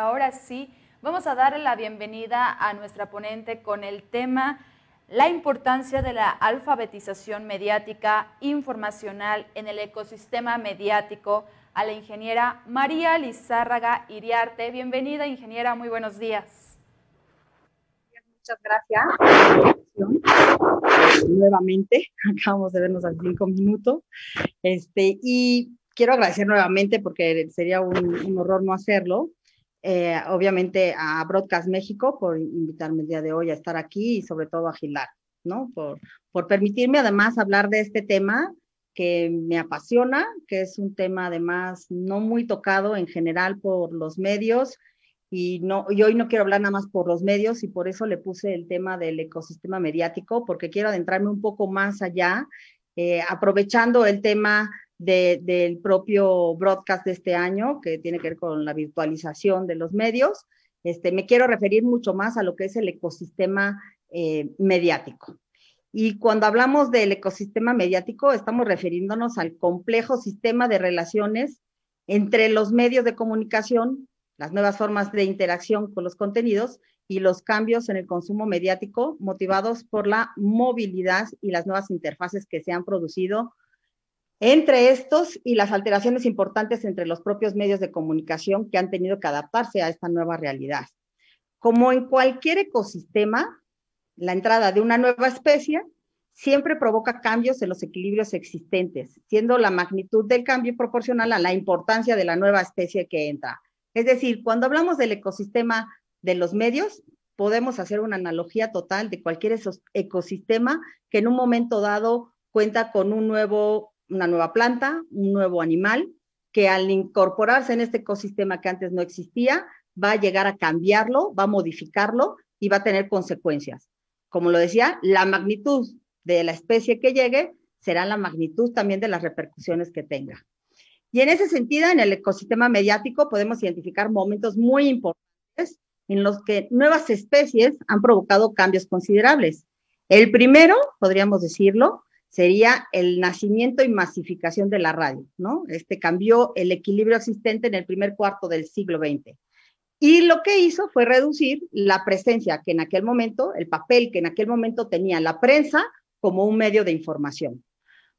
pues ahora sí, vamos a darle la bienvenida a nuestra ponente con el tema la importancia de la alfabetización mediática informacional en el ecosistema mediático a la ingeniera María Lizárraga Iriarte. Bienvenida, ingeniera, muy buenos días. Muchas gracias. Nuevamente, acabamos de vernos hace cinco minutos. Este, y quiero agradecer nuevamente porque sería un, horror no hacerlo. Eh, obviamente a Broadcast México por invitarme el día de hoy a estar aquí y sobre todo a Gilar, ¿no? Por, por permitirme además hablar de este tema que me apasiona, que es un tema además no muy tocado en general por los medios y, no, y hoy no quiero hablar nada más por los medios y por eso le puse el tema del ecosistema mediático, porque quiero adentrarme un poco más allá, eh, aprovechando el tema del propio broadcast de este año, que tiene que ver con la virtualización de los medios. Este, me quiero referir mucho más a lo que es el ecosistema eh, mediático. Y cuando hablamos del ecosistema mediático, estamos refiriéndonos al complejo sistema de relaciones entre los medios de comunicación, las nuevas formas de interacción con los contenidos y los cambios en el consumo mediático motivados por la movilidad y las nuevas interfaces que se han producido entre estos y las alteraciones importantes entre los propios medios de comunicación que han tenido que adaptarse a esta nueva realidad. Como en cualquier ecosistema, la entrada de una nueva especie siempre provoca cambios en los equilibrios existentes, siendo la magnitud del cambio proporcional a la importancia de la nueva especie que entra. Es decir, cuando hablamos del ecosistema de los medios, podemos hacer una analogía total de cualquier ecosistema que en un momento dado cuenta con un nuevo una nueva planta, un nuevo animal, que al incorporarse en este ecosistema que antes no existía, va a llegar a cambiarlo, va a modificarlo y va a tener consecuencias. Como lo decía, la magnitud de la especie que llegue será la magnitud también de las repercusiones que tenga. Y en ese sentido, en el ecosistema mediático podemos identificar momentos muy importantes en los que nuevas especies han provocado cambios considerables. El primero, podríamos decirlo, sería el nacimiento y masificación de la radio, ¿no? Este cambió el equilibrio existente en el primer cuarto del siglo XX. Y lo que hizo fue reducir la presencia que en aquel momento, el papel que en aquel momento tenía la prensa como un medio de información.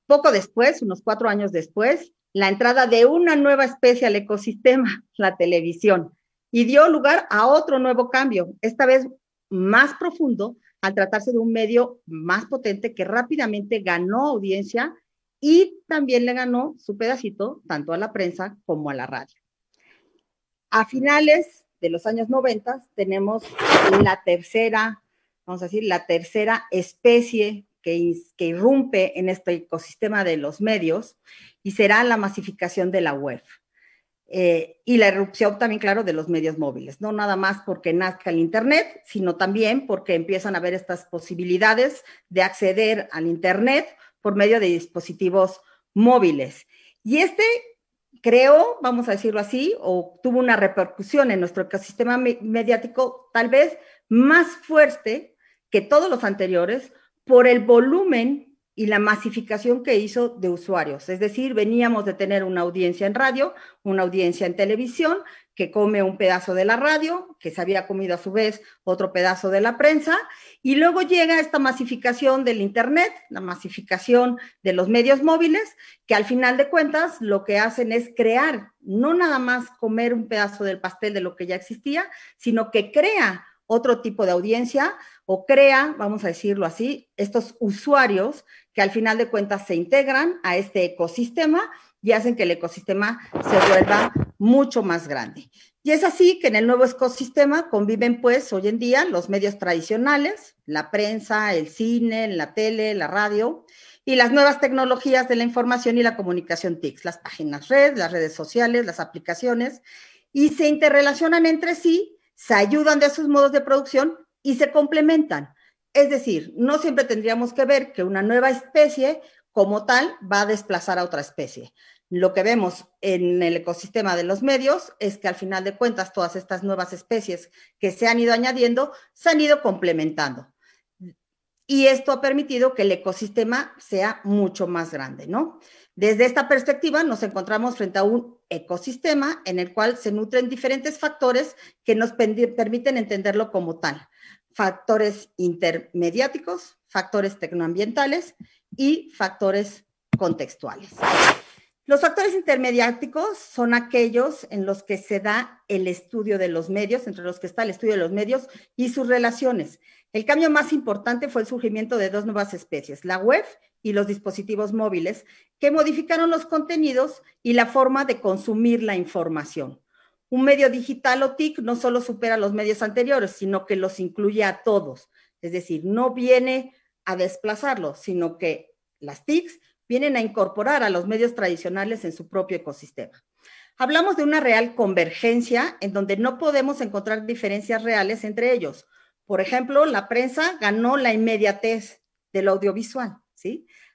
Poco después, unos cuatro años después, la entrada de una nueva especie al ecosistema, la televisión, y dio lugar a otro nuevo cambio, esta vez más profundo, al tratarse de un medio más potente que rápidamente ganó audiencia y también le ganó su pedacito tanto a la prensa como a la radio. A finales de los años 90 tenemos la tercera, vamos a decir, la tercera especie que, que irrumpe en este ecosistema de los medios y será la masificación de la web. Eh, y la erupción también, claro, de los medios móviles, no nada más porque nazca el Internet, sino también porque empiezan a haber estas posibilidades de acceder al Internet por medio de dispositivos móviles. Y este, creo, vamos a decirlo así, o tuvo una repercusión en nuestro ecosistema mediático tal vez más fuerte que todos los anteriores por el volumen y la masificación que hizo de usuarios. Es decir, veníamos de tener una audiencia en radio, una audiencia en televisión, que come un pedazo de la radio, que se había comido a su vez otro pedazo de la prensa, y luego llega esta masificación del Internet, la masificación de los medios móviles, que al final de cuentas lo que hacen es crear, no nada más comer un pedazo del pastel de lo que ya existía, sino que crea otro tipo de audiencia o crea, vamos a decirlo así, estos usuarios que al final de cuentas se integran a este ecosistema y hacen que el ecosistema se vuelva mucho más grande. Y es así que en el nuevo ecosistema conviven pues hoy en día los medios tradicionales, la prensa, el cine, la tele, la radio y las nuevas tecnologías de la información y la comunicación TICs, las páginas red, las redes sociales, las aplicaciones, y se interrelacionan entre sí, se ayudan de sus modos de producción y se complementan. Es decir, no siempre tendríamos que ver que una nueva especie como tal va a desplazar a otra especie. Lo que vemos en el ecosistema de los medios es que al final de cuentas todas estas nuevas especies que se han ido añadiendo se han ido complementando. Y esto ha permitido que el ecosistema sea mucho más grande, ¿no? Desde esta perspectiva nos encontramos frente a un ecosistema en el cual se nutren diferentes factores que nos permiten entenderlo como tal. Factores intermediáticos, factores tecnoambientales y factores contextuales. Los factores intermediáticos son aquellos en los que se da el estudio de los medios, entre los que está el estudio de los medios y sus relaciones. El cambio más importante fue el surgimiento de dos nuevas especies, la web y los dispositivos móviles, que modificaron los contenidos y la forma de consumir la información. Un medio digital o TIC no solo supera los medios anteriores, sino que los incluye a todos. Es decir, no viene a desplazarlos, sino que las TICs vienen a incorporar a los medios tradicionales en su propio ecosistema. Hablamos de una real convergencia en donde no podemos encontrar diferencias reales entre ellos. Por ejemplo, la prensa ganó la inmediatez del audiovisual,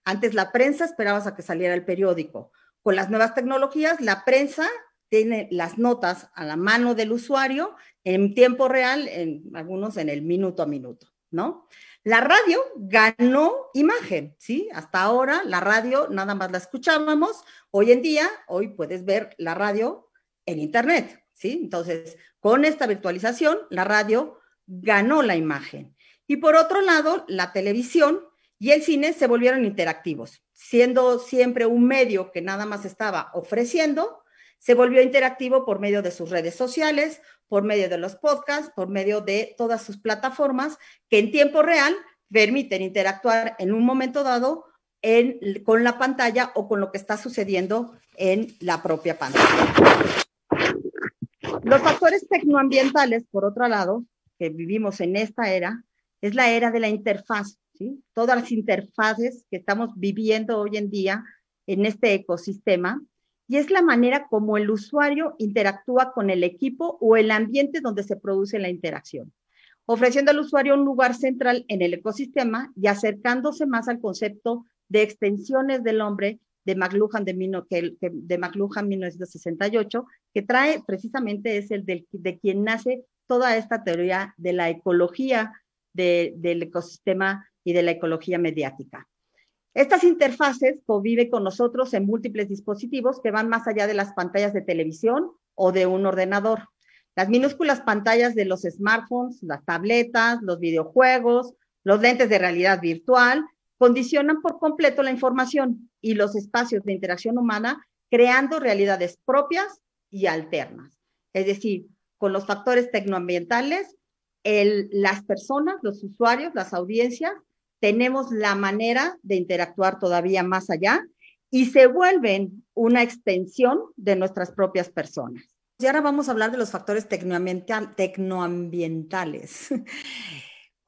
Antes la prensa esperabas a que saliera el periódico. Con las nuevas tecnologías, la prensa tiene las notas a la mano del usuario en tiempo real, en algunos en el minuto a minuto, ¿no? La radio ganó imagen, ¿sí? Hasta ahora la radio nada más la escuchábamos. Hoy en día, hoy puedes ver la radio en Internet, ¿sí? Entonces, con esta virtualización, la radio ganó la imagen. Y por otro lado, la televisión y el cine se volvieron interactivos, siendo siempre un medio que nada más estaba ofreciendo, se volvió interactivo por medio de sus redes sociales, por medio de los podcasts, por medio de todas sus plataformas que en tiempo real permiten interactuar en un momento dado con la pantalla o con lo que está sucediendo en la propia pantalla. Los factores tecnoambientales, por otro lado, que vivimos en esta era, es la era de la interfaz, Todas las interfaces que estamos viviendo hoy en día en este ecosistema. Y es la manera como el usuario interactúa con el equipo o el ambiente donde se produce la interacción, ofreciendo al usuario un lugar central en el ecosistema y acercándose más al concepto de extensiones del hombre de McLuhan de, de McLuhan 1968, que trae precisamente es el de quien nace toda esta teoría de la ecología del ecosistema y de la ecología mediática. Estas interfaces conviven con nosotros en múltiples dispositivos que van más allá de las pantallas de televisión o de un ordenador. Las minúsculas pantallas de los smartphones, las tabletas, los videojuegos, los lentes de realidad virtual, condicionan por completo la información y los espacios de interacción humana, creando realidades propias y alternas. Es decir, con los factores tecnoambientales, las personas, los usuarios, las audiencias, tenemos la manera de interactuar todavía más allá y se vuelven una extensión de nuestras propias personas. Y ahora vamos a hablar de los factores tecnoambientales.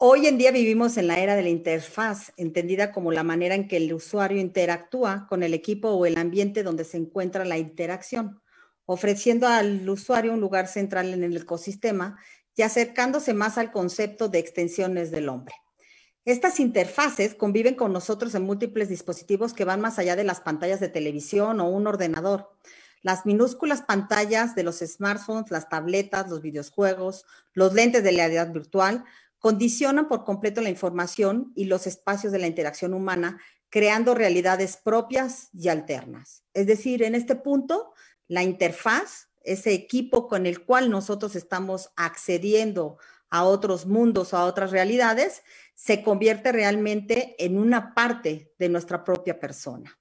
Hoy en día vivimos en la era de la interfaz, entendida como la manera en que el usuario interactúa con el equipo o el ambiente donde se encuentra la interacción, ofreciendo al usuario un lugar central en el ecosistema y acercándose más al concepto de extensiones del hombre. Estas interfaces conviven con nosotros en múltiples dispositivos que van más allá de las pantallas de televisión o un ordenador. Las minúsculas pantallas de los smartphones, las tabletas, los videojuegos, los lentes de realidad virtual condicionan por completo la información y los espacios de la interacción humana, creando realidades propias y alternas. Es decir, en este punto, la interfaz, ese equipo con el cual nosotros estamos accediendo a otros mundos, a otras realidades, se convierte realmente en una parte de nuestra propia persona.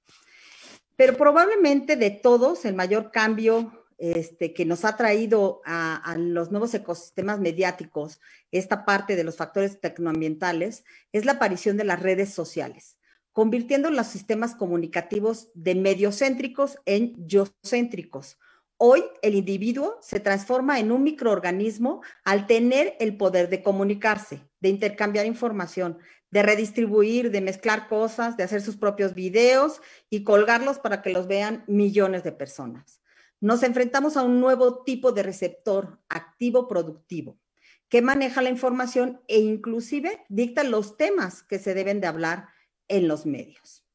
Pero probablemente de todos, el mayor cambio este, que nos ha traído a, los nuevos ecosistemas mediáticos, esta parte de los factores tecnoambientales, es la aparición de las redes sociales, convirtiendo los sistemas comunicativos de mediocéntricos en yo-céntricos, Hoy el individuo se transforma en un microorganismo al tener el poder de comunicarse, de intercambiar información, de redistribuir, de mezclar cosas, de hacer sus propios videos y colgarlos para que los vean millones de personas. Nos enfrentamos a un nuevo tipo de receptor activo productivo que maneja la información e inclusive dicta los temas que se deben de hablar en los medios.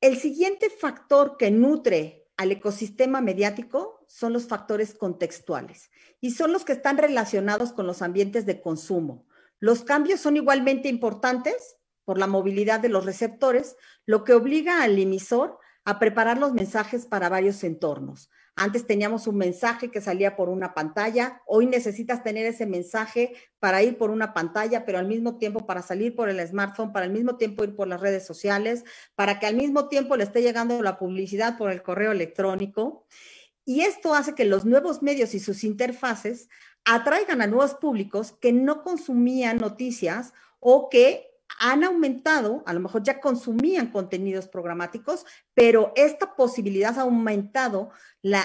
El siguiente factor que nutre al ecosistema mediático son los factores contextuales y son los que están relacionados con los ambientes de consumo. Los cambios son igualmente importantes por la movilidad de los receptores, lo que obliga al emisor a preparar los mensajes para varios entornos, Antes teníamos un mensaje que salía por una pantalla, hoy necesitas tener ese mensaje para ir por una pantalla, pero al mismo tiempo para salir por el smartphone, para al mismo tiempo ir por las redes sociales, para que al mismo tiempo le esté llegando la publicidad por el correo electrónico. Y esto hace que los nuevos medios y sus interfaces atraigan a nuevos públicos que no consumían noticias o que han aumentado, a lo mejor ya consumían contenidos programáticos, pero esta posibilidad ha aumentado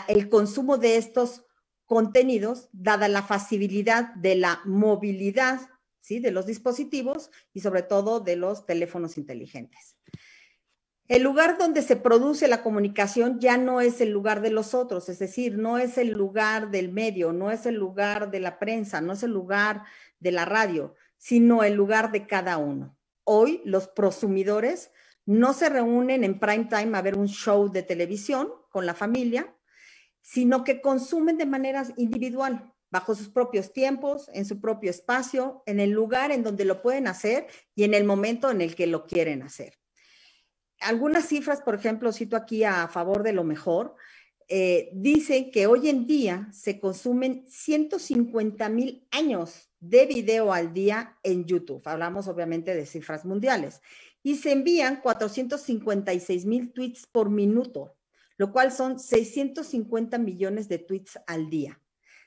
el consumo de estos contenidos, dada la facilidad de la movilidad ¿sí? de los dispositivos y sobre todo de los teléfonos inteligentes. El lugar donde se produce la comunicación ya no es el lugar de los otros, es decir, no es el lugar del medio, no es el lugar de la prensa, no es el lugar de la radio, sino el lugar de cada uno. Hoy los prosumidores no se reúnen en prime time a ver un show de televisión con la familia, sino que consumen de manera individual, bajo sus propios tiempos, en su propio espacio, en el lugar en donde lo pueden hacer y en el momento en el que lo quieren hacer algunas cifras, por ejemplo, cito aquí a favor de lo mejor, eh, dicen que hoy en día se consumen 150 mil años de video al día en YouTube. Hablamos obviamente de cifras mundiales. Y se envían 456 mil tweets por minuto, lo cual son 650 millones de tweets al día.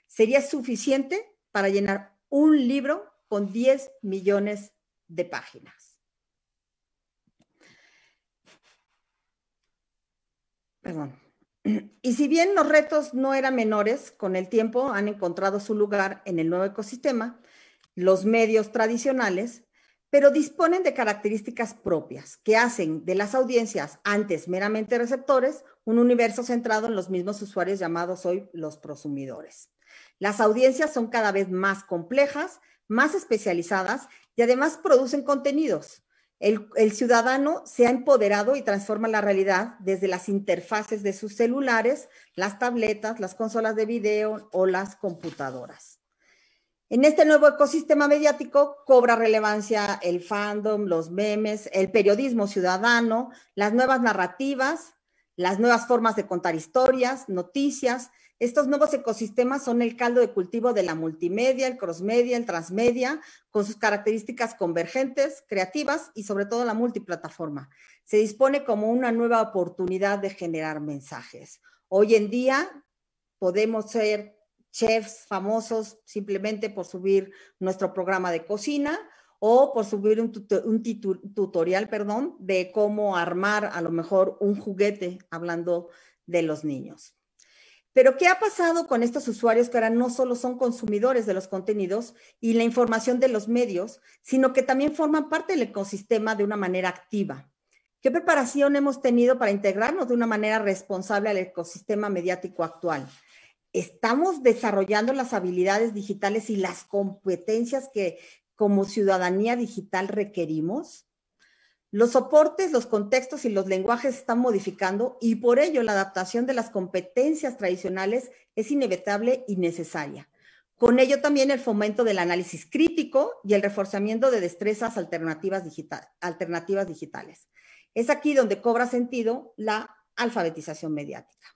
Sería suficiente para llenar un libro con 10 millones de páginas. Perdón. Y si bien los retos no eran menores, con el tiempo han encontrado su lugar en el nuevo ecosistema, los medios tradicionales, pero disponen de características propias que hacen de las audiencias antes meramente receptores un universo centrado en los mismos usuarios llamados hoy los prosumidores. Las audiencias son cada vez más complejas, más especializadas y además producen contenidos el, ciudadano se ha empoderado y transforma la realidad desde las interfaces de sus celulares, las tabletas, las consolas de video o las computadoras. En este nuevo ecosistema mediático cobra relevancia el fandom, los memes, el periodismo ciudadano, las nuevas narrativas, las nuevas formas de contar historias, noticias, estos nuevos ecosistemas son el caldo de cultivo de la multimedia, el crossmedia, el transmedia, con sus características convergentes, creativas y sobre todo la multiplataforma. Se dispone como una nueva oportunidad de generar mensajes. Hoy en día podemos ser chefs famosos simplemente por subir nuestro programa de cocina o por subir un, tutorial, perdón, de cómo armar a lo mejor un juguete hablando de los niños. Pero ¿qué ha pasado con estos usuarios que ahora no solo son consumidores de los contenidos y la información de los medios, sino que también forman parte del ecosistema de una manera activa? ¿Qué preparación hemos tenido para integrarnos de una manera responsable al ecosistema mediático actual? ¿Estamos desarrollando las habilidades digitales y las competencias que como ciudadanía digital requerimos? Los soportes, los contextos y los lenguajes están modificando y por ello la adaptación de las competencias tradicionales es inevitable y necesaria. Con ello también el fomento del análisis crítico y el reforzamiento de destrezas alternativas, alternativas digitales. Es aquí donde cobra sentido la alfabetización mediática.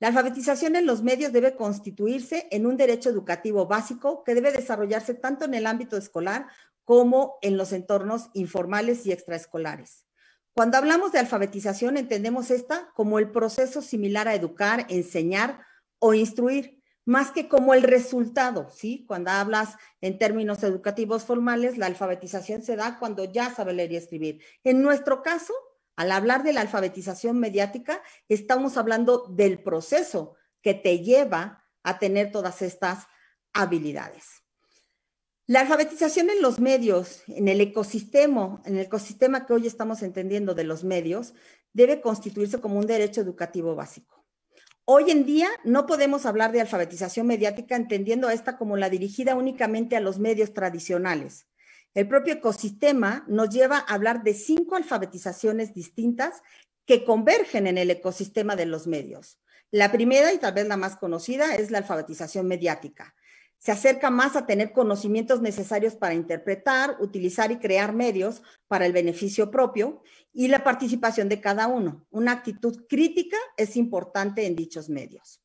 La alfabetización en los medios debe constituirse en un derecho educativo básico que debe desarrollarse tanto en el ámbito escolar como en los entornos informales y extraescolares. Cuando hablamos de alfabetización, entendemos esta como el proceso similar a educar, enseñar o instruir, más que como el resultado, ¿sí? Cuando hablas en términos educativos formales, la alfabetización se da cuando ya sabe leer y escribir. En nuestro caso, al hablar de la alfabetización mediática, estamos hablando del proceso que te lleva a tener todas estas habilidades. La alfabetización en los medios, en el ecosistema, en el ecosistema que hoy estamos entendiendo de los medios, debe constituirse como un derecho educativo básico. Hoy en día no podemos hablar de alfabetización mediática entendiendo esta como la dirigida únicamente a los medios tradicionales. El propio ecosistema nos lleva a hablar de cinco alfabetizaciones distintas que convergen en el ecosistema de los medios. La primera y tal vez la más conocida es la alfabetización mediática se acerca más a tener conocimientos necesarios para interpretar, utilizar y crear medios para el beneficio propio y la participación de cada uno. Una actitud crítica es importante en dichos medios.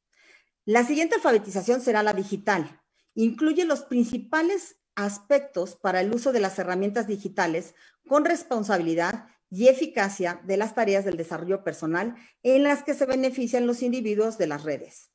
La siguiente alfabetización será la digital. Incluye los principales aspectos para el uso de las herramientas digitales con responsabilidad y eficacia de las tareas del desarrollo personal en las que se benefician los individuos de las redes.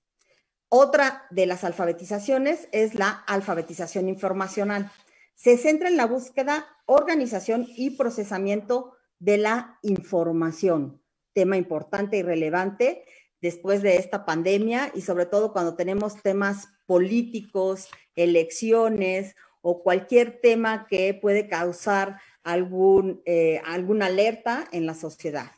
Otra de las alfabetizaciones es la alfabetización informacional. Se centra en la búsqueda, organización y procesamiento de la información, tema importante y relevante después de esta pandemia y sobre todo cuando tenemos temas políticos, elecciones o cualquier tema que puede causar algún, eh, alguna alerta en la sociedad.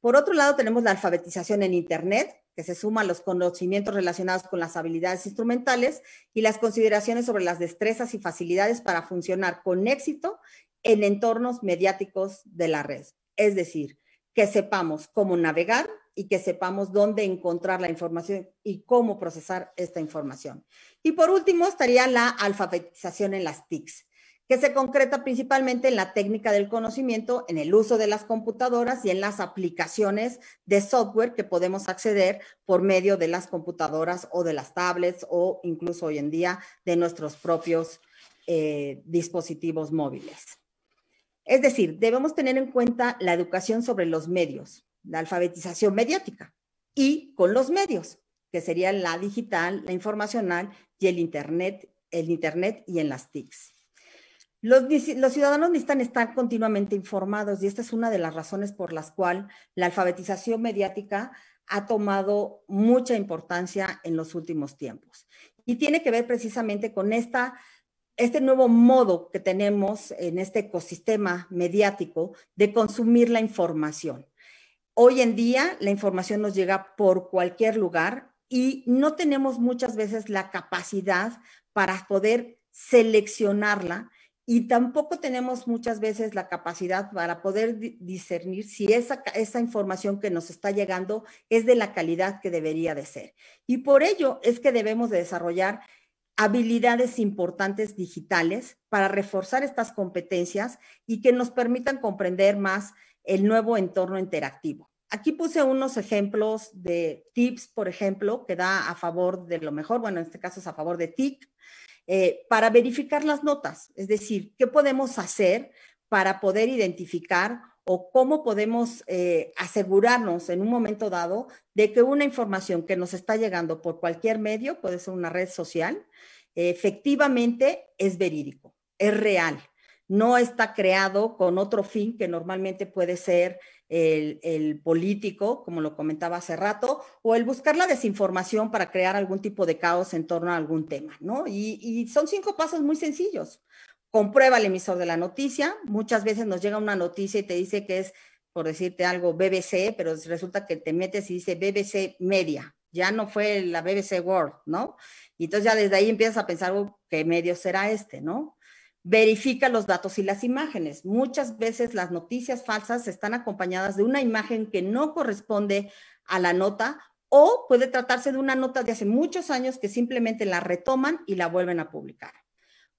Por otro lado, tenemos la alfabetización en Internet, que se suma a los conocimientos relacionados con las habilidades instrumentales y las consideraciones sobre las destrezas y facilidades para funcionar con éxito en entornos mediáticos de la red. Es decir, que sepamos cómo navegar y que sepamos dónde encontrar la información y cómo procesar esta información. Y por último, estaría la alfabetización en las TICs que se concreta principalmente en la técnica del conocimiento, en el uso de las computadoras y en las aplicaciones de software que podemos acceder por medio de las computadoras o de las tablets o incluso hoy en día de nuestros propios eh, dispositivos móviles. Es decir, debemos tener en cuenta la educación sobre los medios, la alfabetización mediática y con los medios, que serían la digital, la informacional y el Internet, el Internet y en las TICs. Los, ciudadanos necesitan estar continuamente informados y esta es una de las razones por las cuales la alfabetización mediática ha tomado mucha importancia en los últimos tiempos. Y tiene que ver precisamente con esta, este nuevo modo que tenemos en este ecosistema mediático de consumir la información. Hoy en día la información nos llega por cualquier lugar y no tenemos muchas veces la capacidad para poder seleccionarla y tampoco tenemos muchas veces la capacidad para poder discernir si esa, esa información que nos está llegando es de la calidad que debería de ser. Y por ello es que debemos de desarrollar habilidades importantes digitales para reforzar estas competencias y que nos permitan comprender más el nuevo entorno interactivo. Aquí puse unos ejemplos de tips, por ejemplo, que da a favor de lo mejor, bueno, en este caso es a favor de TIC, eh, para verificar las notas, es decir, qué podemos hacer para poder identificar o cómo podemos eh, asegurarnos en un momento dado de que una información que nos está llegando por cualquier medio, puede ser una red social, efectivamente es verídico, es real, no está creado con otro fin que normalmente puede ser el, político, como lo comentaba hace rato, o el buscar la desinformación para crear algún tipo de caos en torno a algún tema, ¿no? Y, son cinco pasos muy sencillos. Comprueba el emisor de la noticia. Muchas veces nos llega una noticia y te dice que es, por decirte algo, BBC, pero resulta que te metes y dice BBC Media. Ya no fue la BBC World, ¿no? Y entonces ya desde ahí empiezas a pensar, oh, ¿qué medio será este, no? Verifica los datos y las imágenes. Muchas veces las noticias falsas están acompañadas de una imagen que no corresponde a la nota o puede tratarse de una nota de hace muchos años que simplemente la retoman y la vuelven a publicar.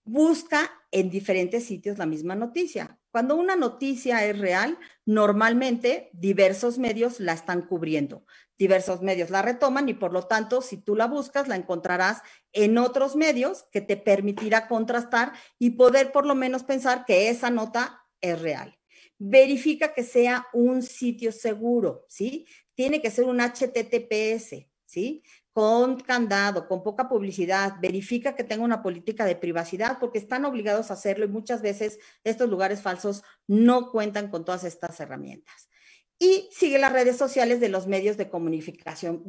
Busca en diferentes sitios la misma noticia. Cuando una noticia es real, normalmente diversos medios la están cubriendo diversos medios la retoman y por lo tanto, si tú la buscas, la encontrarás en otros medios que te permitirá contrastar y poder por lo menos pensar que esa nota es real. Verifica que sea un sitio seguro, ¿sí? Tiene que ser un HTTPS, ¿sí? Con candado, con poca publicidad. Verifica que tenga una política de privacidad porque están obligados a hacerlo y muchas veces estos lugares falsos no cuentan con todas estas herramientas y sigue las redes sociales de los medios de comunicación,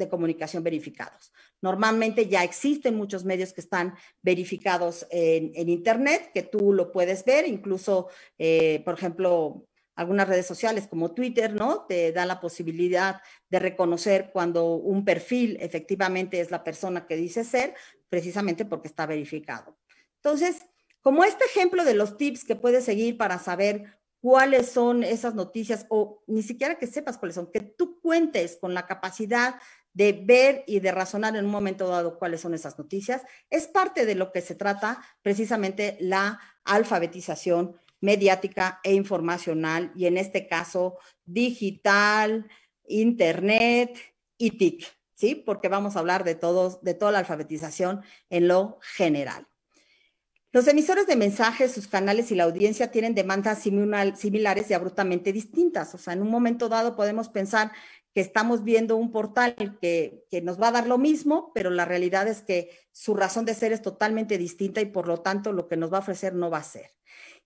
verificados. Normalmente ya existen muchos medios que están verificados en, Internet, que tú lo puedes ver, incluso, eh, por ejemplo, algunas redes sociales como Twitter, ¿no? Te da la posibilidad de reconocer cuando un perfil efectivamente es la persona que dice ser, precisamente porque está verificado. Entonces, como este ejemplo de los tips que puedes seguir para saber cuáles son esas noticias o ni siquiera que sepas cuáles son, que tú cuentes con la capacidad de ver y de razonar en un momento dado cuáles son esas noticias. Es parte de lo que se trata precisamente la alfabetización mediática e informacional y en este caso digital, internet y TIC, ¿sí? Porque vamos a hablar de todos, de toda la alfabetización en lo general. Los emisores de mensajes, sus canales y la audiencia tienen demandas similares y abruptamente distintas. O sea, en un momento dado podemos pensar que estamos viendo un portal que, que, nos va a dar lo mismo, pero la realidad es que su razón de ser es totalmente distinta y por lo tanto lo que nos va a ofrecer no va a ser.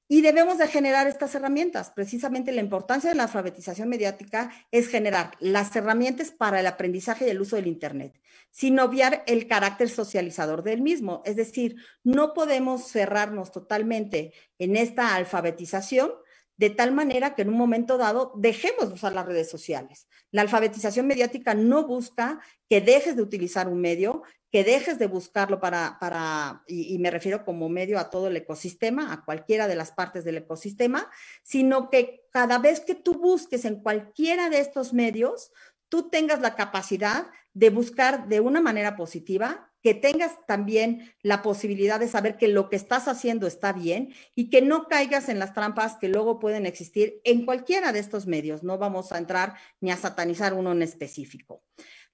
Y debemos de generar estas herramientas. Precisamente la importancia de la alfabetización mediática es generar las herramientas para el aprendizaje y el uso del Internet, sin obviar el carácter socializador del mismo. Es decir, no podemos cerrarnos totalmente en esta alfabetización de tal manera que en un momento dado dejemos de usar las redes sociales. La alfabetización mediática no busca que dejes de utilizar un medio, que dejes de buscarlo para, para y, me refiero como medio a todo el ecosistema, a cualquiera de las partes del ecosistema, sino que cada vez que tú busques en cualquiera de estos medios, tú tengas la capacidad de buscar de una manera positiva, que tengas también la posibilidad de saber que lo que estás haciendo está bien y que no caigas en las trampas que luego pueden existir en cualquiera de estos medios. No vamos a entrar ni a satanizar uno en específico.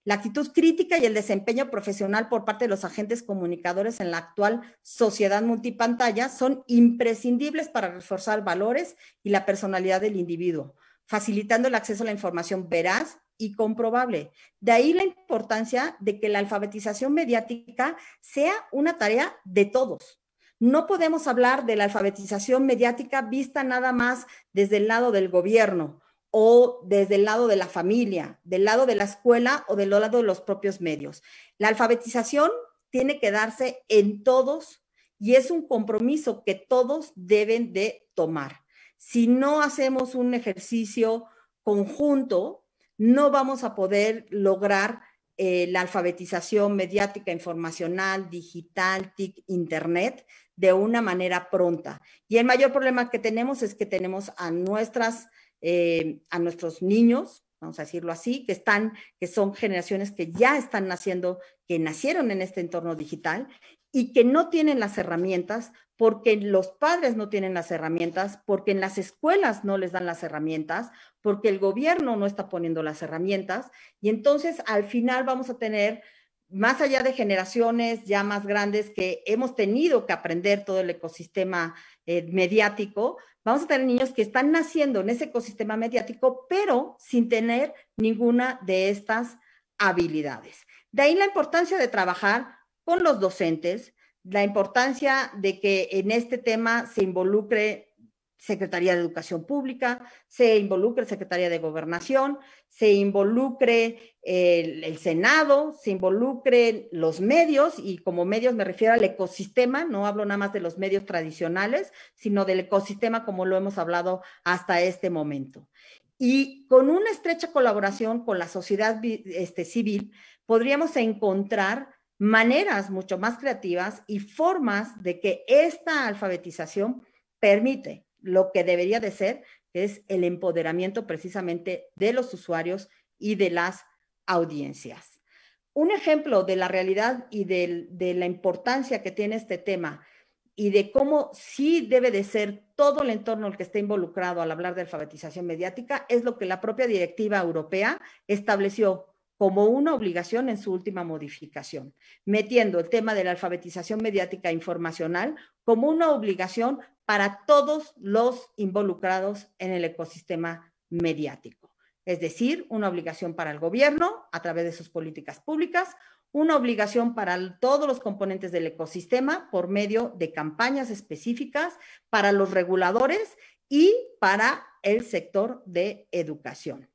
La actitud crítica y el desempeño profesional por parte de los agentes comunicadores en la actual sociedad multipantalla son imprescindibles para reforzar valores y la personalidad del individuo, facilitando el acceso a la información veraz y comprobable. De ahí la importancia de que la alfabetización mediática sea una tarea de todos. No podemos hablar de la alfabetización mediática vista nada más desde el lado del gobierno o desde el lado de la familia, del lado de la escuela o del lado de los propios medios. La alfabetización tiene que darse en todos y es un compromiso que todos deben de tomar. Si no hacemos un ejercicio conjunto, no vamos a poder lograr eh, la alfabetización mediática, informacional, digital, TIC, internet de una manera pronta. Y el mayor problema que tenemos es que tenemos a nuestras eh, a nuestros niños, vamos a decirlo así, que están, que son generaciones que ya están naciendo, que nacieron en este entorno digital y que no tienen las herramientas porque los padres no tienen las herramientas, porque en las escuelas no les dan las herramientas, porque el gobierno no está poniendo las herramientas y entonces al final vamos a tener más allá de generaciones ya más grandes que hemos tenido que aprender todo el ecosistema eh, mediático, vamos a tener niños que están naciendo en ese ecosistema mediático, pero sin tener ninguna de estas habilidades. De ahí la importancia de trabajar con los docentes, la importancia de que en este tema se involucre Secretaría de Educación Pública, se involucre Secretaría de Gobernación, se involucre el, Senado, se involucre los medios, y como medios me refiero al ecosistema, no hablo nada más de los medios tradicionales, sino del ecosistema como lo hemos hablado hasta este momento. Y con una estrecha colaboración con la sociedad este, civil, podríamos encontrar maneras mucho más creativas y formas de que esta alfabetización permite lo que debería de ser, es el empoderamiento precisamente de los usuarios y de las audiencias. Un ejemplo de la realidad y de, de la importancia que tiene este tema y de cómo sí debe de ser todo el entorno el que esté involucrado al hablar de alfabetización mediática es lo que la propia directiva europea estableció como una obligación en su última modificación, metiendo el tema de la alfabetización mediática informacional como una obligación para todos los involucrados en el ecosistema mediático. Es decir, una obligación para el gobierno a través de sus políticas públicas, una obligación para todos los componentes del ecosistema por medio de campañas específicas para los reguladores y para el sector de educación.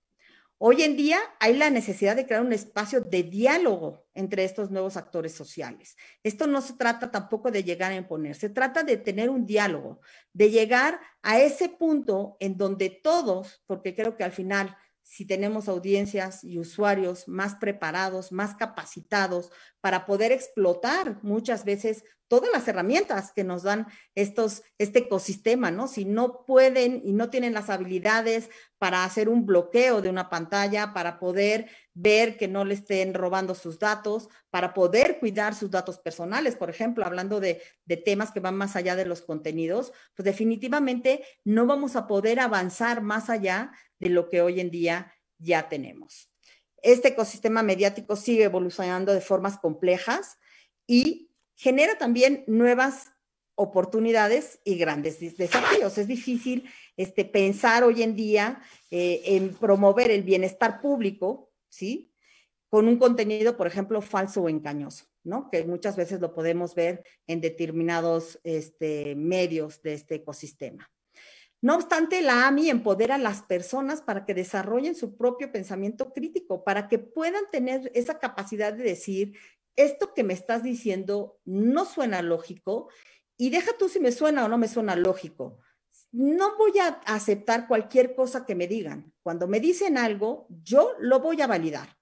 Hoy en día hay la necesidad de crear un espacio de diálogo entre estos nuevos actores sociales. Esto no se trata tampoco de llegar a imponer, se trata de tener un diálogo, de llegar a ese punto en donde todos, porque creo que al final si tenemos audiencias y usuarios más preparados, más capacitados para poder explotar muchas veces todas las herramientas que nos dan estos, este ecosistema, ¿no? Si no pueden y no tienen las habilidades para hacer un bloqueo de una pantalla, para poder ver que no le estén robando sus datos, para poder cuidar sus datos personales, por ejemplo, hablando de, de temas que van más allá de los contenidos, pues definitivamente no vamos a poder avanzar más allá de lo que hoy en día ya tenemos. Este ecosistema mediático sigue evolucionando de formas complejas y genera también nuevas oportunidades y grandes desafíos. Es difícil este, pensar hoy en día eh, en promover el bienestar público, ¿sí? Con un contenido, por ejemplo, falso o engañoso, ¿no? Que muchas veces lo podemos ver en determinados este, medios de este ecosistema. No obstante, la AMI empodera a las personas para que desarrollen su propio pensamiento crítico, para que puedan tener esa capacidad de decir, esto que me estás diciendo no suena lógico y deja tú si me suena o no me suena lógico. No voy a aceptar cualquier cosa que me digan. Cuando me dicen algo, yo lo voy a validar.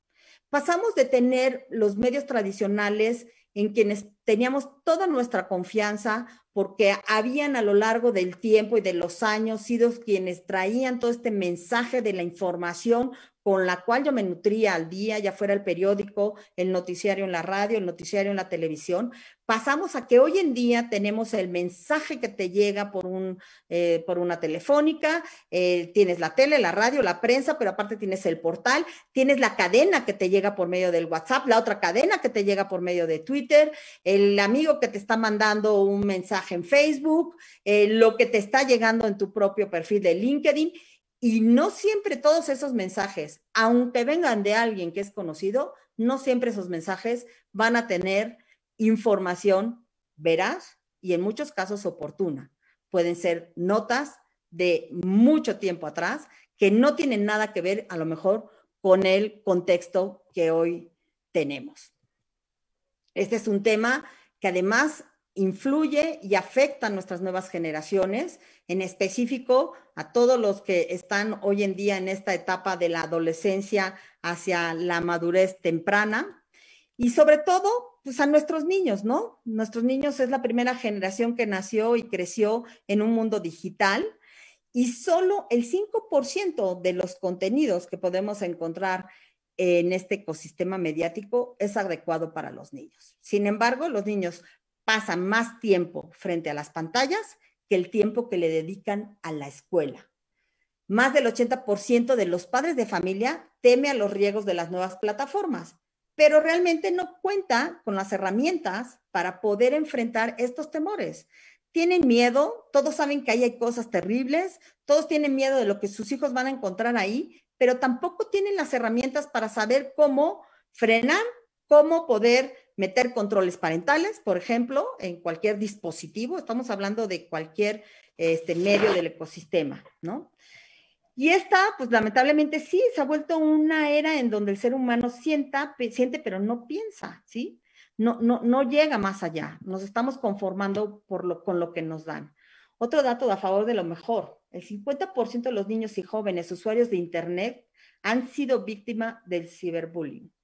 Pasamos de tener los medios tradicionales en quienes teníamos toda nuestra confianza porque habían a lo largo del tiempo y de los años sido quienes traían todo este mensaje de la información con la cual yo me nutría al día, ya fuera el periódico, el noticiario en la radio, el noticiario en la televisión, pasamos a que hoy en día tenemos el mensaje que te llega por, un, eh, por una telefónica, eh, tienes la tele, la radio, la prensa, pero aparte tienes el portal, tienes la cadena que te llega por medio del WhatsApp, la otra cadena que te llega por medio de Twitter, el amigo que te está mandando un mensaje en Facebook, eh, lo que te está llegando en tu propio perfil de LinkedIn y no siempre todos esos mensajes, aunque vengan de alguien que es conocido, no siempre esos mensajes van a tener información veraz y en muchos casos oportuna. Pueden ser notas de mucho tiempo atrás que no tienen nada que ver a lo mejor con el contexto que hoy tenemos. Este es un tema que además influye y afecta a nuestras nuevas generaciones, en específico a todos los que están hoy en día en esta etapa de la adolescencia hacia la madurez temprana y sobre todo pues a nuestros niños, ¿no? Nuestros niños es la primera generación que nació y creció en un mundo digital y solo el 5% de los contenidos que podemos encontrar en este ecosistema mediático es adecuado para los niños. Sin embargo, los niños pasan más tiempo frente a las pantallas que el tiempo que le dedican a la escuela. Más del 80% de los padres de familia teme a los riesgos de las nuevas plataformas, pero realmente no cuenta con las herramientas para poder enfrentar estos temores. Tienen miedo, todos saben que ahí hay cosas terribles, todos tienen miedo de lo que sus hijos van a encontrar ahí, pero tampoco tienen las herramientas para saber cómo frenar, cómo poder meter controles parentales, por ejemplo, en cualquier dispositivo, estamos hablando de cualquier este, medio del ecosistema, ¿no? Y esta, pues lamentablemente sí, se ha vuelto una era en donde el ser humano sienta, siente, pero no piensa, ¿sí? No, no, no llega más allá, nos estamos conformando por lo, con lo que nos dan. Otro dato a favor de lo mejor, el 50% de los niños y jóvenes usuarios de Internet han sido víctimas del ciberbullying.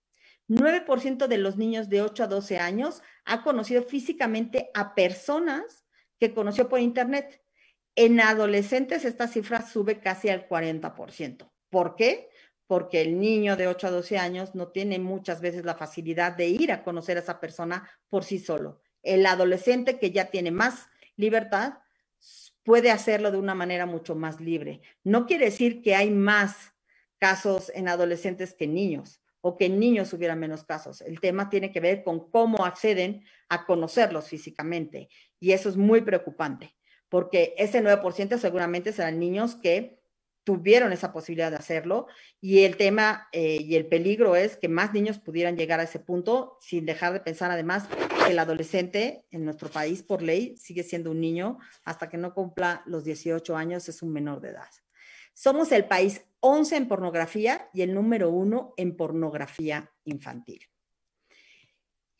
9% de los niños de 8 a 12 años ha conocido físicamente a personas que conoció por Internet. En adolescentes esta cifra sube casi al 40%. ¿Por qué? Porque el niño de 8 a 12 años no tiene muchas veces la facilidad de ir a conocer a esa persona por sí solo. El adolescente que ya tiene más libertad puede hacerlo de una manera mucho más libre. No quiere decir que hay más casos en adolescentes que niños o que en niños hubiera menos casos. El tema tiene que ver con cómo acceden a conocerlos físicamente y eso es muy preocupante porque ese 9% seguramente serán niños que tuvieron esa posibilidad de hacerlo y el tema eh, y el peligro es que más niños pudieran llegar a ese punto sin dejar de pensar además que el adolescente en nuestro país por ley sigue siendo un niño hasta que no cumpla los 18 años es un menor de edad. Somos el país 11 en pornografía y el número uno en pornografía infantil.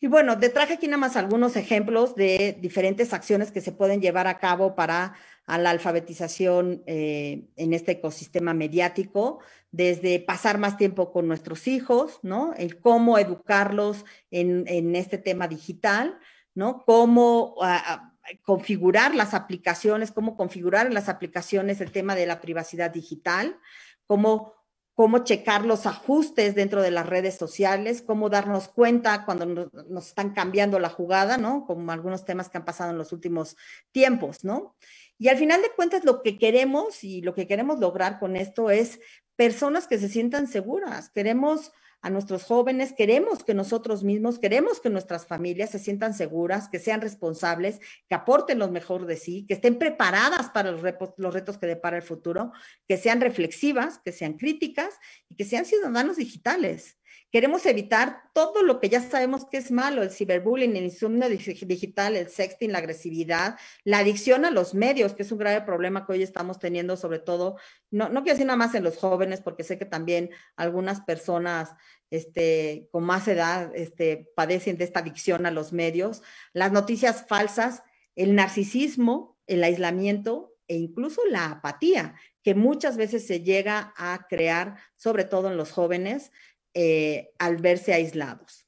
Y bueno, te traje aquí nada más algunos ejemplos de diferentes acciones que se pueden llevar a cabo para la alfabetización eh, en este ecosistema mediático, desde pasar más tiempo con nuestros hijos, ¿no? El cómo educarlos en, en este tema digital, ¿no? Cómo ah, ah, configurar las aplicaciones, cómo configurar en las aplicaciones el tema de la privacidad digital, cómo cómo checar los ajustes dentro de las redes sociales, cómo darnos cuenta cuando nos, están cambiando la jugada, ¿no? Como algunos temas que han pasado en los últimos tiempos, ¿no? Y al final de cuentas lo que queremos y lo que queremos lograr con esto es personas que se sientan seguras. Queremos a nuestros jóvenes, queremos que nosotros mismos, queremos que nuestras familias se sientan seguras, que sean responsables, que aporten lo mejor de sí, que estén preparadas para los, los retos que depara el futuro, que sean reflexivas, que sean críticas y que sean ciudadanos digitales. Queremos evitar todo lo que ya sabemos que es malo, el ciberbullying, el insomnio digital, el sexting, la agresividad, la adicción a los medios, que es un grave problema que hoy estamos teniendo, sobre todo, no, no quiero decir nada más en los jóvenes, porque sé que también algunas personas este, con más edad este, padecen de esta adicción a los medios, las noticias falsas, el narcisismo, el aislamiento e incluso la apatía, que muchas veces se llega a crear, sobre todo en los jóvenes, eh, al verse aislados.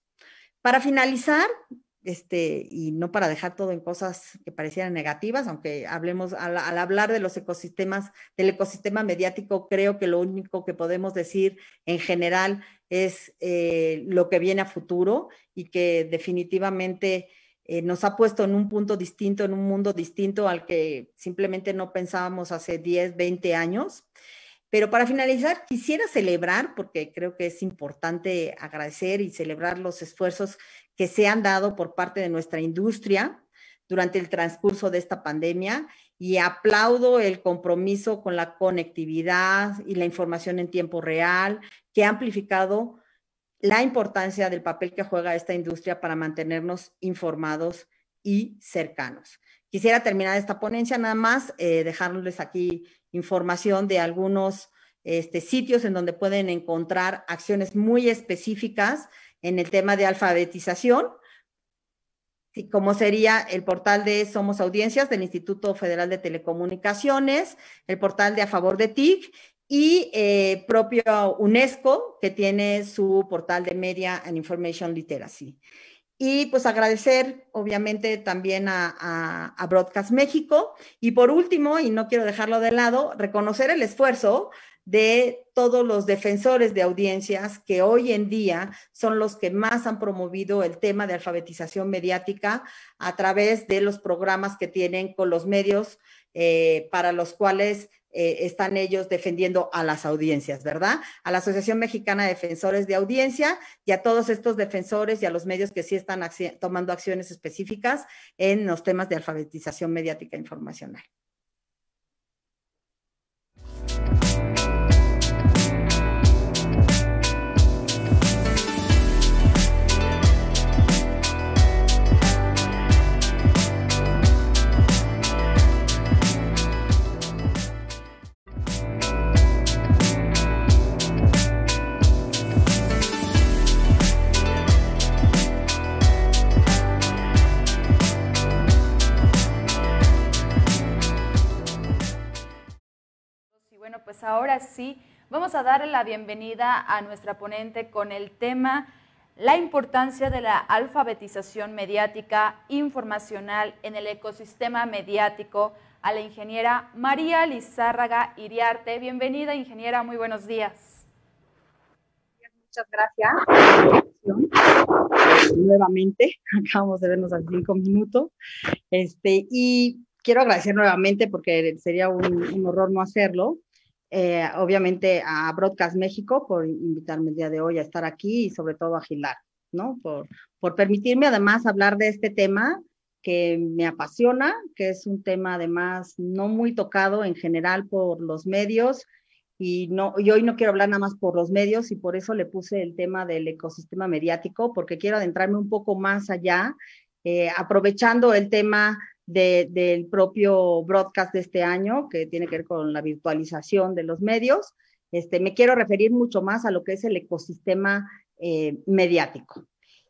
Para finalizar, este, y no para dejar todo en cosas que parecieran negativas, aunque hablemos, al, hablar de los ecosistemas, del ecosistema mediático, creo que lo único que podemos decir en general es eh, lo que viene a futuro y que definitivamente eh, nos ha puesto en un punto distinto, en un mundo distinto al que simplemente no pensábamos hace 10, 20 años. Pero para finalizar, quisiera celebrar, porque creo que es importante agradecer y celebrar los esfuerzos que se han dado por parte de nuestra industria durante el transcurso de esta pandemia y aplaudo el compromiso con la conectividad y la información en tiempo real que ha amplificado la importancia del papel que juega esta industria para mantenernos informados y cercanos. Quisiera terminar esta ponencia nada más, eh, aquí información de algunos este, sitios en donde pueden encontrar acciones muy específicas en el tema de alfabetización, como sería el portal de Somos Audiencias del Instituto Federal de Telecomunicaciones, el portal de A Favor de TIC y eh, propio UNESCO, que tiene su portal de Media and Information Literacy. Y pues agradecer obviamente también a, Broadcast México. Y por último, y no quiero dejarlo de lado, reconocer el esfuerzo de todos los defensores de audiencias que hoy en día son los que más han promovido el tema de alfabetización mediática a través de los programas que tienen con los medios eh, para los cuales eh, están ellos defendiendo a las audiencias, ¿verdad? A la Asociación Mexicana de Defensores de Audiencia y a todos estos defensores y a los medios que sí están tomando acciones específicas en los temas de alfabetización mediática informacional. Ahora sí, vamos a darle la bienvenida a nuestra ponente con el tema la importancia de la alfabetización mediática informacional en el ecosistema mediático a la ingeniera María Lizárraga Iriarte. Bienvenida, ingeniera, muy buenos días. Muchas gracias. Nuevamente, acabamos de vernos hace cinco minutos. Este, y quiero agradecer nuevamente porque sería un, un horror no hacerlo. Eh, obviamente a Broadcast México por invitarme el día de hoy a estar aquí y sobre todo a Gilar, ¿no? Por, por permitirme además hablar de este tema que me apasiona, que es un tema además no muy tocado en general por los medios y, no, y hoy no quiero hablar nada más por los medios y por eso le puse el tema del ecosistema mediático, porque quiero adentrarme un poco más allá, eh, aprovechando el tema del propio broadcast de este año, que tiene que ver con la virtualización de los medios. Este, me quiero referir mucho más a lo que es el ecosistema eh, mediático.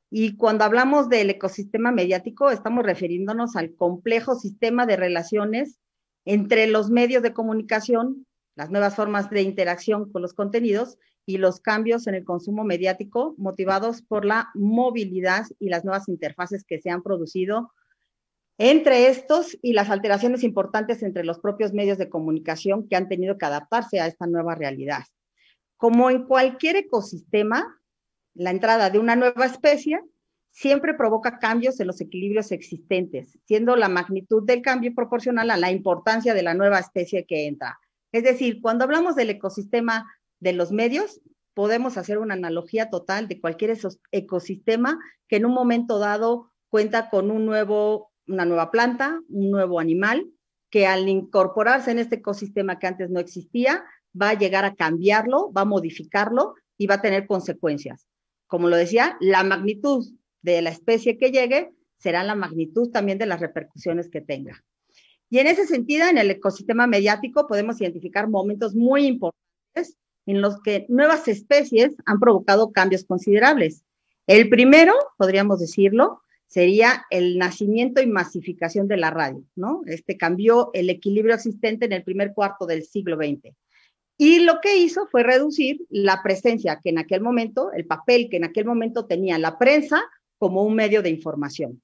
Y cuando hablamos del ecosistema mediático, estamos refiriéndonos al complejo sistema de relaciones entre los medios de comunicación, las nuevas formas de interacción con los contenidos y los cambios en el consumo mediático motivados por la movilidad y las nuevas interfaces que se han producido entre estos y las alteraciones importantes entre los propios medios de comunicación que han tenido que adaptarse a esta nueva realidad. Como en cualquier ecosistema, la entrada de una nueva especie siempre provoca cambios en los equilibrios existentes, siendo la magnitud del cambio proporcional a la importancia de la nueva especie que entra. Es decir, cuando hablamos del ecosistema de los medios, podemos hacer una analogía total de cualquier ecosistema que en un momento dado cuenta con un nuevo, una nueva planta, un nuevo animal, que al incorporarse en este ecosistema que antes no existía, va a llegar a cambiarlo, va a modificarlo y va a tener consecuencias como lo decía, la magnitud de la especie que llegue será la magnitud también de las repercusiones que tenga. Y en ese sentido, en el ecosistema mediático podemos identificar momentos muy importantes en los que nuevas especies han provocado cambios considerables. El primero, podríamos decirlo, sería el nacimiento y masificación de la radio, ¿no? Este cambió el equilibrio existente en el primer cuarto del siglo XX. Y lo que hizo fue reducir la presencia que en aquel momento, el papel que en aquel momento tenía la prensa como un medio de información.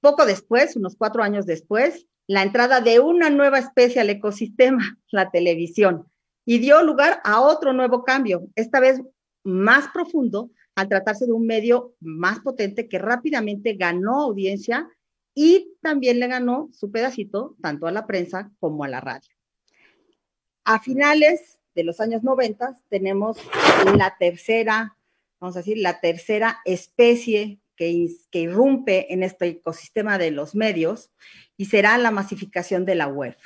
Poco después, unos cuatro años después, la entrada de una nueva especie al ecosistema, la televisión, y dio lugar a otro nuevo cambio, esta vez más profundo, al tratarse de un medio más potente que rápidamente ganó audiencia y también le ganó su pedacito tanto a la prensa como a la radio. A finales de los años 90 tenemos la tercera, vamos a decir, la tercera especie que, que irrumpe en este ecosistema de los medios y será la masificación de la web.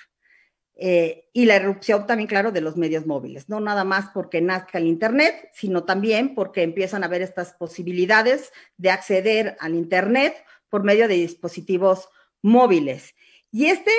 Eh, y la erupción también, claro, de los medios móviles, no nada más porque nazca el Internet, sino también porque empiezan a haber estas posibilidades de acceder al Internet por medio de dispositivos móviles. Y este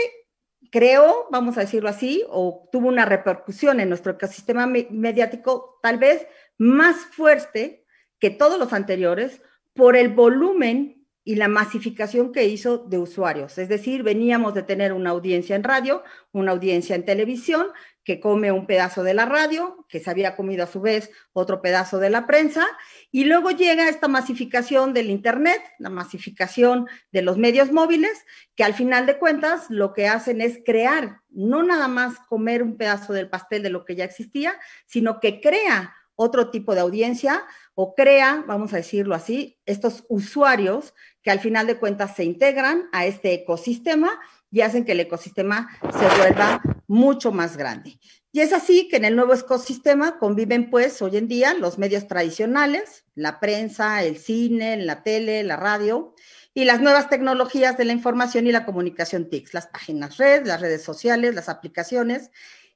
creo, vamos a decirlo así, o tuvo una repercusión en nuestro ecosistema mediático tal vez más fuerte que todos los anteriores por el volumen y la masificación que hizo de usuarios. Es decir, veníamos de tener una audiencia en radio, una audiencia en televisión, que come un pedazo de la radio, que se había comido a su vez otro pedazo de la prensa, y luego llega esta masificación del Internet, la masificación de los medios móviles, que al final de cuentas lo que hacen es crear, no nada más comer un pedazo del pastel de lo que ya existía, sino que crea otro tipo de audiencia o crea, vamos a decirlo así, estos usuarios que al final de cuentas se integran a este ecosistema y hacen que el ecosistema se vuelva mucho más grande. Y es así que en el nuevo ecosistema conviven pues hoy en día los medios tradicionales, la prensa, el cine, la tele, la radio y las nuevas tecnologías de la información y la comunicación TICs, las páginas red, las redes sociales, las aplicaciones,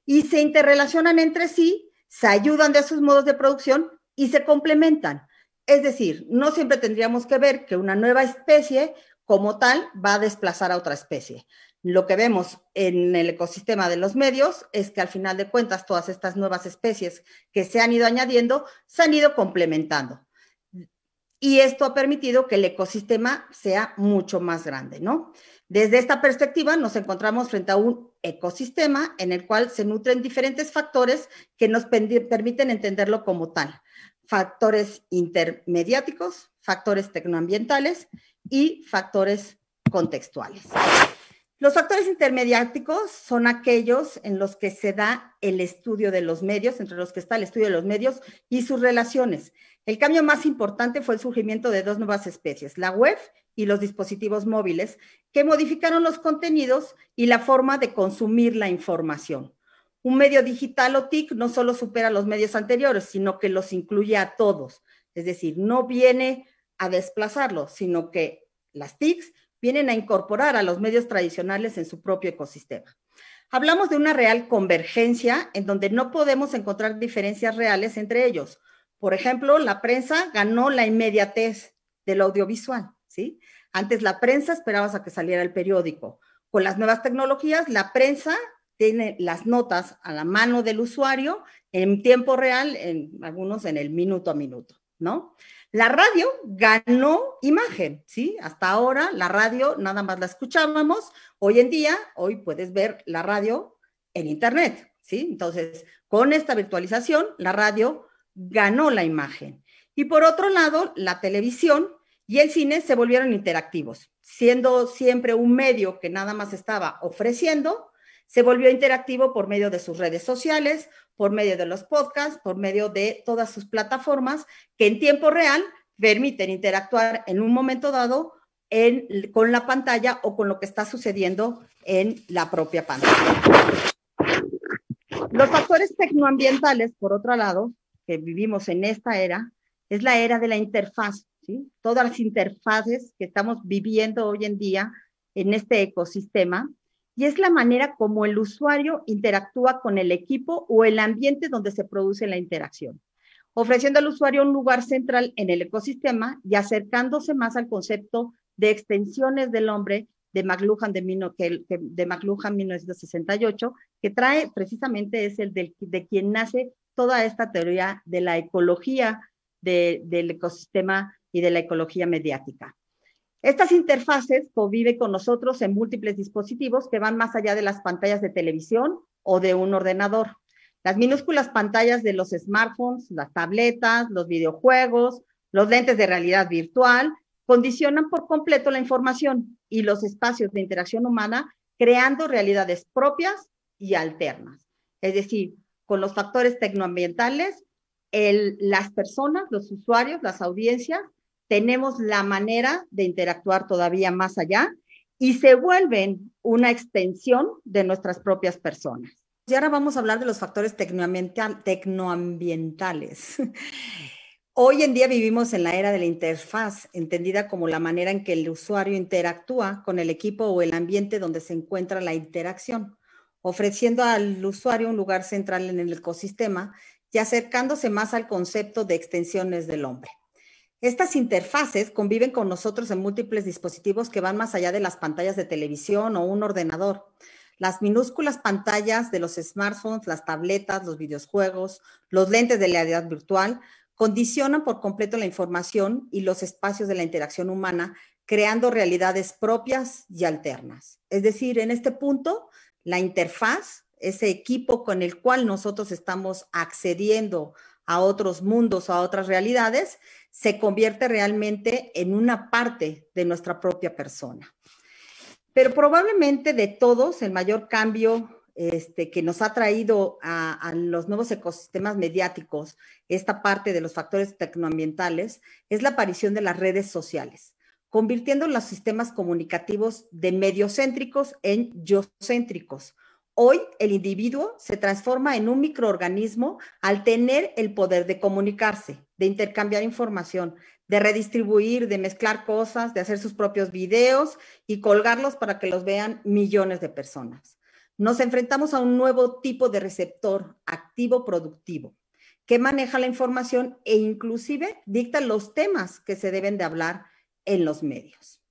y se interrelacionan entre sí se ayudan de sus modos de producción y se complementan. Es decir, no siempre tendríamos que ver que una nueva especie como tal va a desplazar a otra especie. Lo que vemos en el ecosistema de los medios es que al final de cuentas todas estas nuevas especies que se han ido añadiendo se han ido complementando. Y esto ha permitido que el ecosistema sea mucho más grande, ¿no? Desde esta perspectiva nos encontramos frente a un ecosistema en el cual se nutren diferentes factores que nos permiten entenderlo como tal. Factores intermediáticos, factores tecnoambientales y factores contextuales. Los factores intermediáticos son aquellos en los que se da el estudio de los medios, entre los que está el estudio de los medios y sus relaciones. El cambio más importante fue el surgimiento de dos nuevas especies, la web y los dispositivos móviles, que modificaron los contenidos y la forma de consumir la información. Un medio digital o TIC no solo supera los medios anteriores, sino que los incluye a todos. Es decir, no viene a desplazarlos, sino que las TICs vienen a incorporar a los medios tradicionales en su propio ecosistema. Hablamos de una real convergencia en donde no podemos encontrar diferencias reales entre ellos. Por ejemplo, la prensa ganó la inmediatez del audiovisual, ¿sí? Antes la prensa esperabas a que saliera el periódico. Con las nuevas tecnologías, la prensa tiene las notas a la mano del usuario en tiempo real, en algunos en el minuto a minuto, ¿no? La radio ganó imagen, ¿sí? Hasta ahora la radio nada más la escuchábamos. Hoy en día, hoy puedes ver la radio en Internet, ¿sí? Entonces, con esta virtualización, la radio ganó la imagen. Y por otro lado, la televisión y el cine se volvieron interactivos, siendo siempre un medio que nada más estaba ofreciendo, se volvió interactivo por medio de sus redes sociales, por medio de los podcasts, por medio de todas sus plataformas que en tiempo real permiten interactuar en un momento dado con la pantalla o con lo que está sucediendo en la propia pantalla. Los factores tecnoambientales, por otro lado, que vivimos en esta era, es la era de la interfaz. Todas las interfaces que estamos viviendo hoy en día en este ecosistema y es la manera como el usuario interactúa con el equipo o el ambiente donde se produce la interacción, ofreciendo al usuario un lugar central en el ecosistema y acercándose más al concepto de extensiones del hombre de McLuhan de, de McLuhan 1968, que trae precisamente es el de quien nace toda esta teoría de la ecología del ecosistema y de la ecología mediática. Estas interfaces conviven con nosotros en múltiples dispositivos que van más allá de las pantallas de televisión o de un ordenador. Las minúsculas pantallas de los smartphones, las tabletas, los videojuegos, los lentes de realidad virtual, condicionan por completo la información y los espacios de interacción humana, creando realidades propias y alternas. Es decir, con los factores tecnoambientales, las personas, los usuarios, las audiencias, tenemos la manera de interactuar todavía más allá y se vuelven una extensión de nuestras propias personas. Y ahora vamos a hablar de los factores tecnoambientales. Hoy en día vivimos en la era de la interfaz, entendida como la manera en que el usuario interactúa con el equipo o el ambiente donde se encuentra la interacción, ofreciendo al usuario un lugar central en el ecosistema y acercándose más al concepto de extensiones del hombre. Estas interfaces conviven con nosotros en múltiples dispositivos que van más allá de las pantallas de televisión o un ordenador. Las minúsculas pantallas de los smartphones, las tabletas, los videojuegos, los lentes de realidad virtual condicionan por completo la información y los espacios de la interacción humana, creando realidades propias y alternas. Es decir, en este punto, la interfaz, ese equipo con el cual nosotros estamos accediendo a otros mundos, a otras realidades, se convierte realmente en una parte de nuestra propia persona. Pero probablemente de todos, el mayor cambio este, que nos ha traído a, a, los nuevos ecosistemas mediáticos, esta parte de los factores tecnoambientales, es la aparición de las redes sociales, convirtiendo los sistemas comunicativos de mediocéntricos en yo-céntricos, Hoy el individuo se transforma en un microorganismo al tener el poder de comunicarse, de intercambiar información, de redistribuir, de mezclar cosas, de hacer sus propios videos y colgarlos para que los vean millones de personas. Nos enfrentamos a un nuevo tipo de receptor activo productivo que maneja la información e inclusive dicta los temas que se deben de hablar en los medios.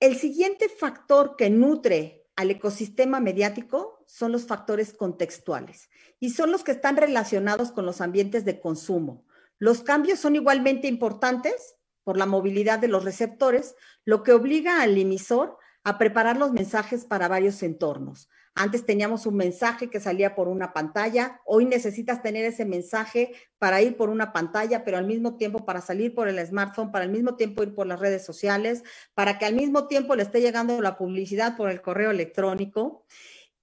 El siguiente factor que nutre al ecosistema mediático son los factores contextuales y son los que están relacionados con los ambientes de consumo. Los cambios son igualmente importantes por la movilidad de los receptores, lo que obliga al emisor a preparar los mensajes para varios entornos, antes teníamos un mensaje que salía por una pantalla, hoy necesitas tener ese mensaje para ir por una pantalla, pero al mismo tiempo para salir por el smartphone, para al mismo tiempo ir por las redes sociales, para que al mismo tiempo le esté llegando la publicidad por el correo electrónico.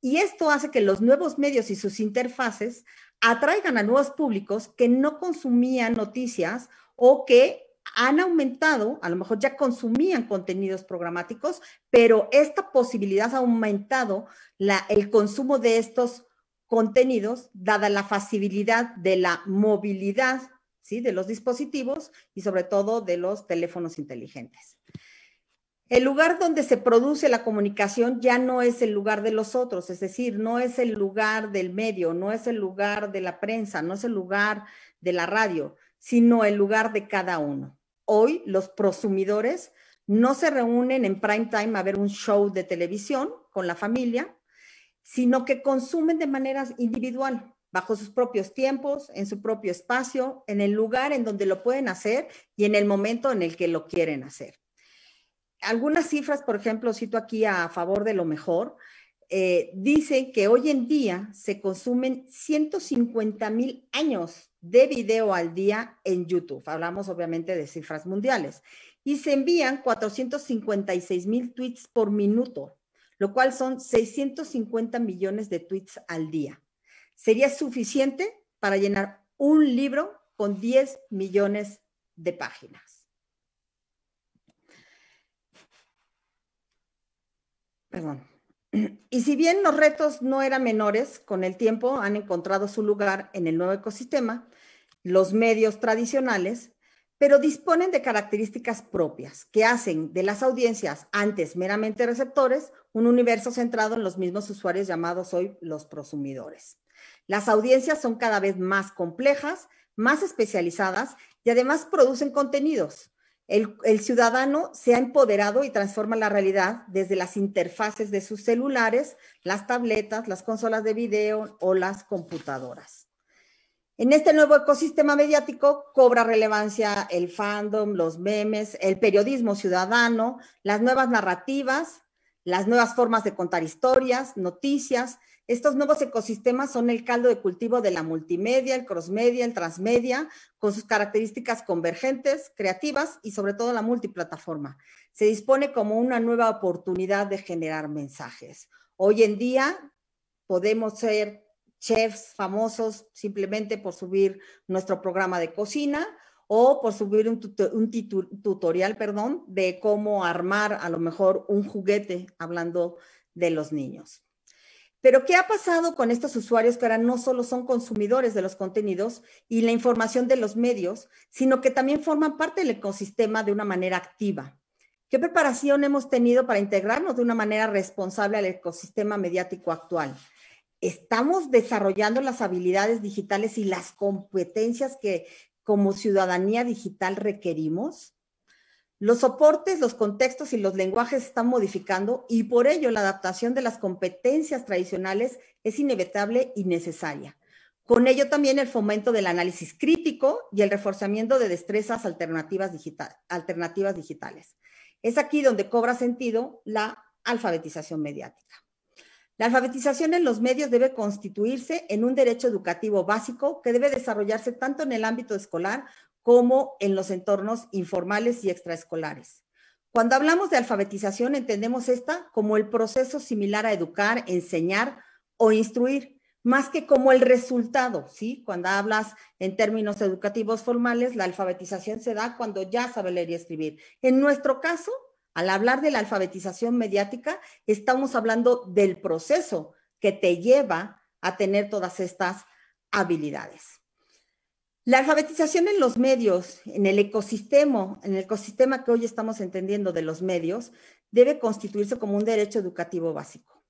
Y esto hace que los nuevos medios y sus interfaces atraigan a nuevos públicos que no consumían noticias o que han aumentado, a lo mejor ya consumían contenidos programáticos, pero esta posibilidad ha aumentado el consumo de estos contenidos, dada la facilidad de la movilidad ¿sí? de los dispositivos y sobre todo de los teléfonos inteligentes. El lugar donde se produce la comunicación ya no es el lugar de los otros, es decir, no es el lugar del medio, no es el lugar de la prensa, no es el lugar de la radio, sino el lugar de cada uno. Hoy los prosumidores no se reúnen en prime time a ver un show de televisión con la familia, sino que consumen de manera individual. bajo sus propios tiempos, en su propio espacio, en el lugar en donde lo pueden hacer y en el momento en el que lo quieren hacer. Algunas cifras, por ejemplo, cito aquí a favor de lo mejor, eh, dicen que hoy en día se consumen 150 mil años de video al día en YouTube. Hablamos obviamente de cifras mundiales. Y se envían 456 mil tweets por minuto, lo cual son 650 millones de tweets al día sería suficiente para llenar un libro con 10 millones de páginas. Perdón. Y si bien los retos no eran menores, con el tiempo han encontrado su lugar en el nuevo ecosistema, los medios tradicionales, pero disponen de características propias que hacen de las audiencias antes meramente receptores un universo centrado en los mismos usuarios llamados hoy los prosumidores. Las audiencias son cada vez más complejas, más especializadas y además producen contenidos. El, ciudadano se ha empoderado y transforma la realidad desde las interfaces de sus celulares, las tabletas, las consolas de video o las computadoras. En este nuevo ecosistema mediático cobra relevancia el fandom, los memes, el periodismo ciudadano, las nuevas narrativas, las nuevas formas de contar historias, noticias, estos nuevos ecosistemas son el caldo de cultivo de la multimedia, el crossmedia, el transmedia, con sus características convergentes, creativas y sobre todo la multiplataforma. Se dispone como una nueva oportunidad de generar mensajes. Hoy en día podemos ser chefs famosos simplemente por subir nuestro programa de cocina o por subir un, tutorial, perdón, de cómo armar a lo mejor un juguete hablando de los niños. Pero ¿qué ha pasado con estos usuarios que ahora no solo son consumidores de los contenidos y la información de los medios, sino que también forman parte del ecosistema de una manera activa? ¿Qué preparación hemos tenido para integrarnos de una manera responsable al ecosistema mediático actual? ¿Estamos desarrollando las habilidades digitales y las competencias que como ciudadanía digital requerimos? Los soportes, los contextos y los lenguajes están modificando y por ello la adaptación de las competencias tradicionales es inevitable y necesaria. Con ello también el fomento del análisis crítico y el reforzamiento de destrezas alternativas, alternativas digitales. Es aquí donde cobra sentido la alfabetización mediática. La alfabetización en los medios debe constituirse en un derecho educativo básico que debe desarrollarse tanto en el ámbito escolar como en los entornos informales y extraescolares. Cuando hablamos de alfabetización, entendemos esta como el proceso similar a educar, enseñar o instruir, más que como el resultado, ¿sí? Cuando hablas en términos educativos formales, la alfabetización se da cuando ya sabe leer y escribir. En nuestro caso, al hablar de la alfabetización mediática, estamos hablando del proceso que te lleva a tener todas estas habilidades. La alfabetización en los medios, en el ecosistema, en el ecosistema que hoy estamos entendiendo de los medios, debe constituirse como un derecho educativo básico.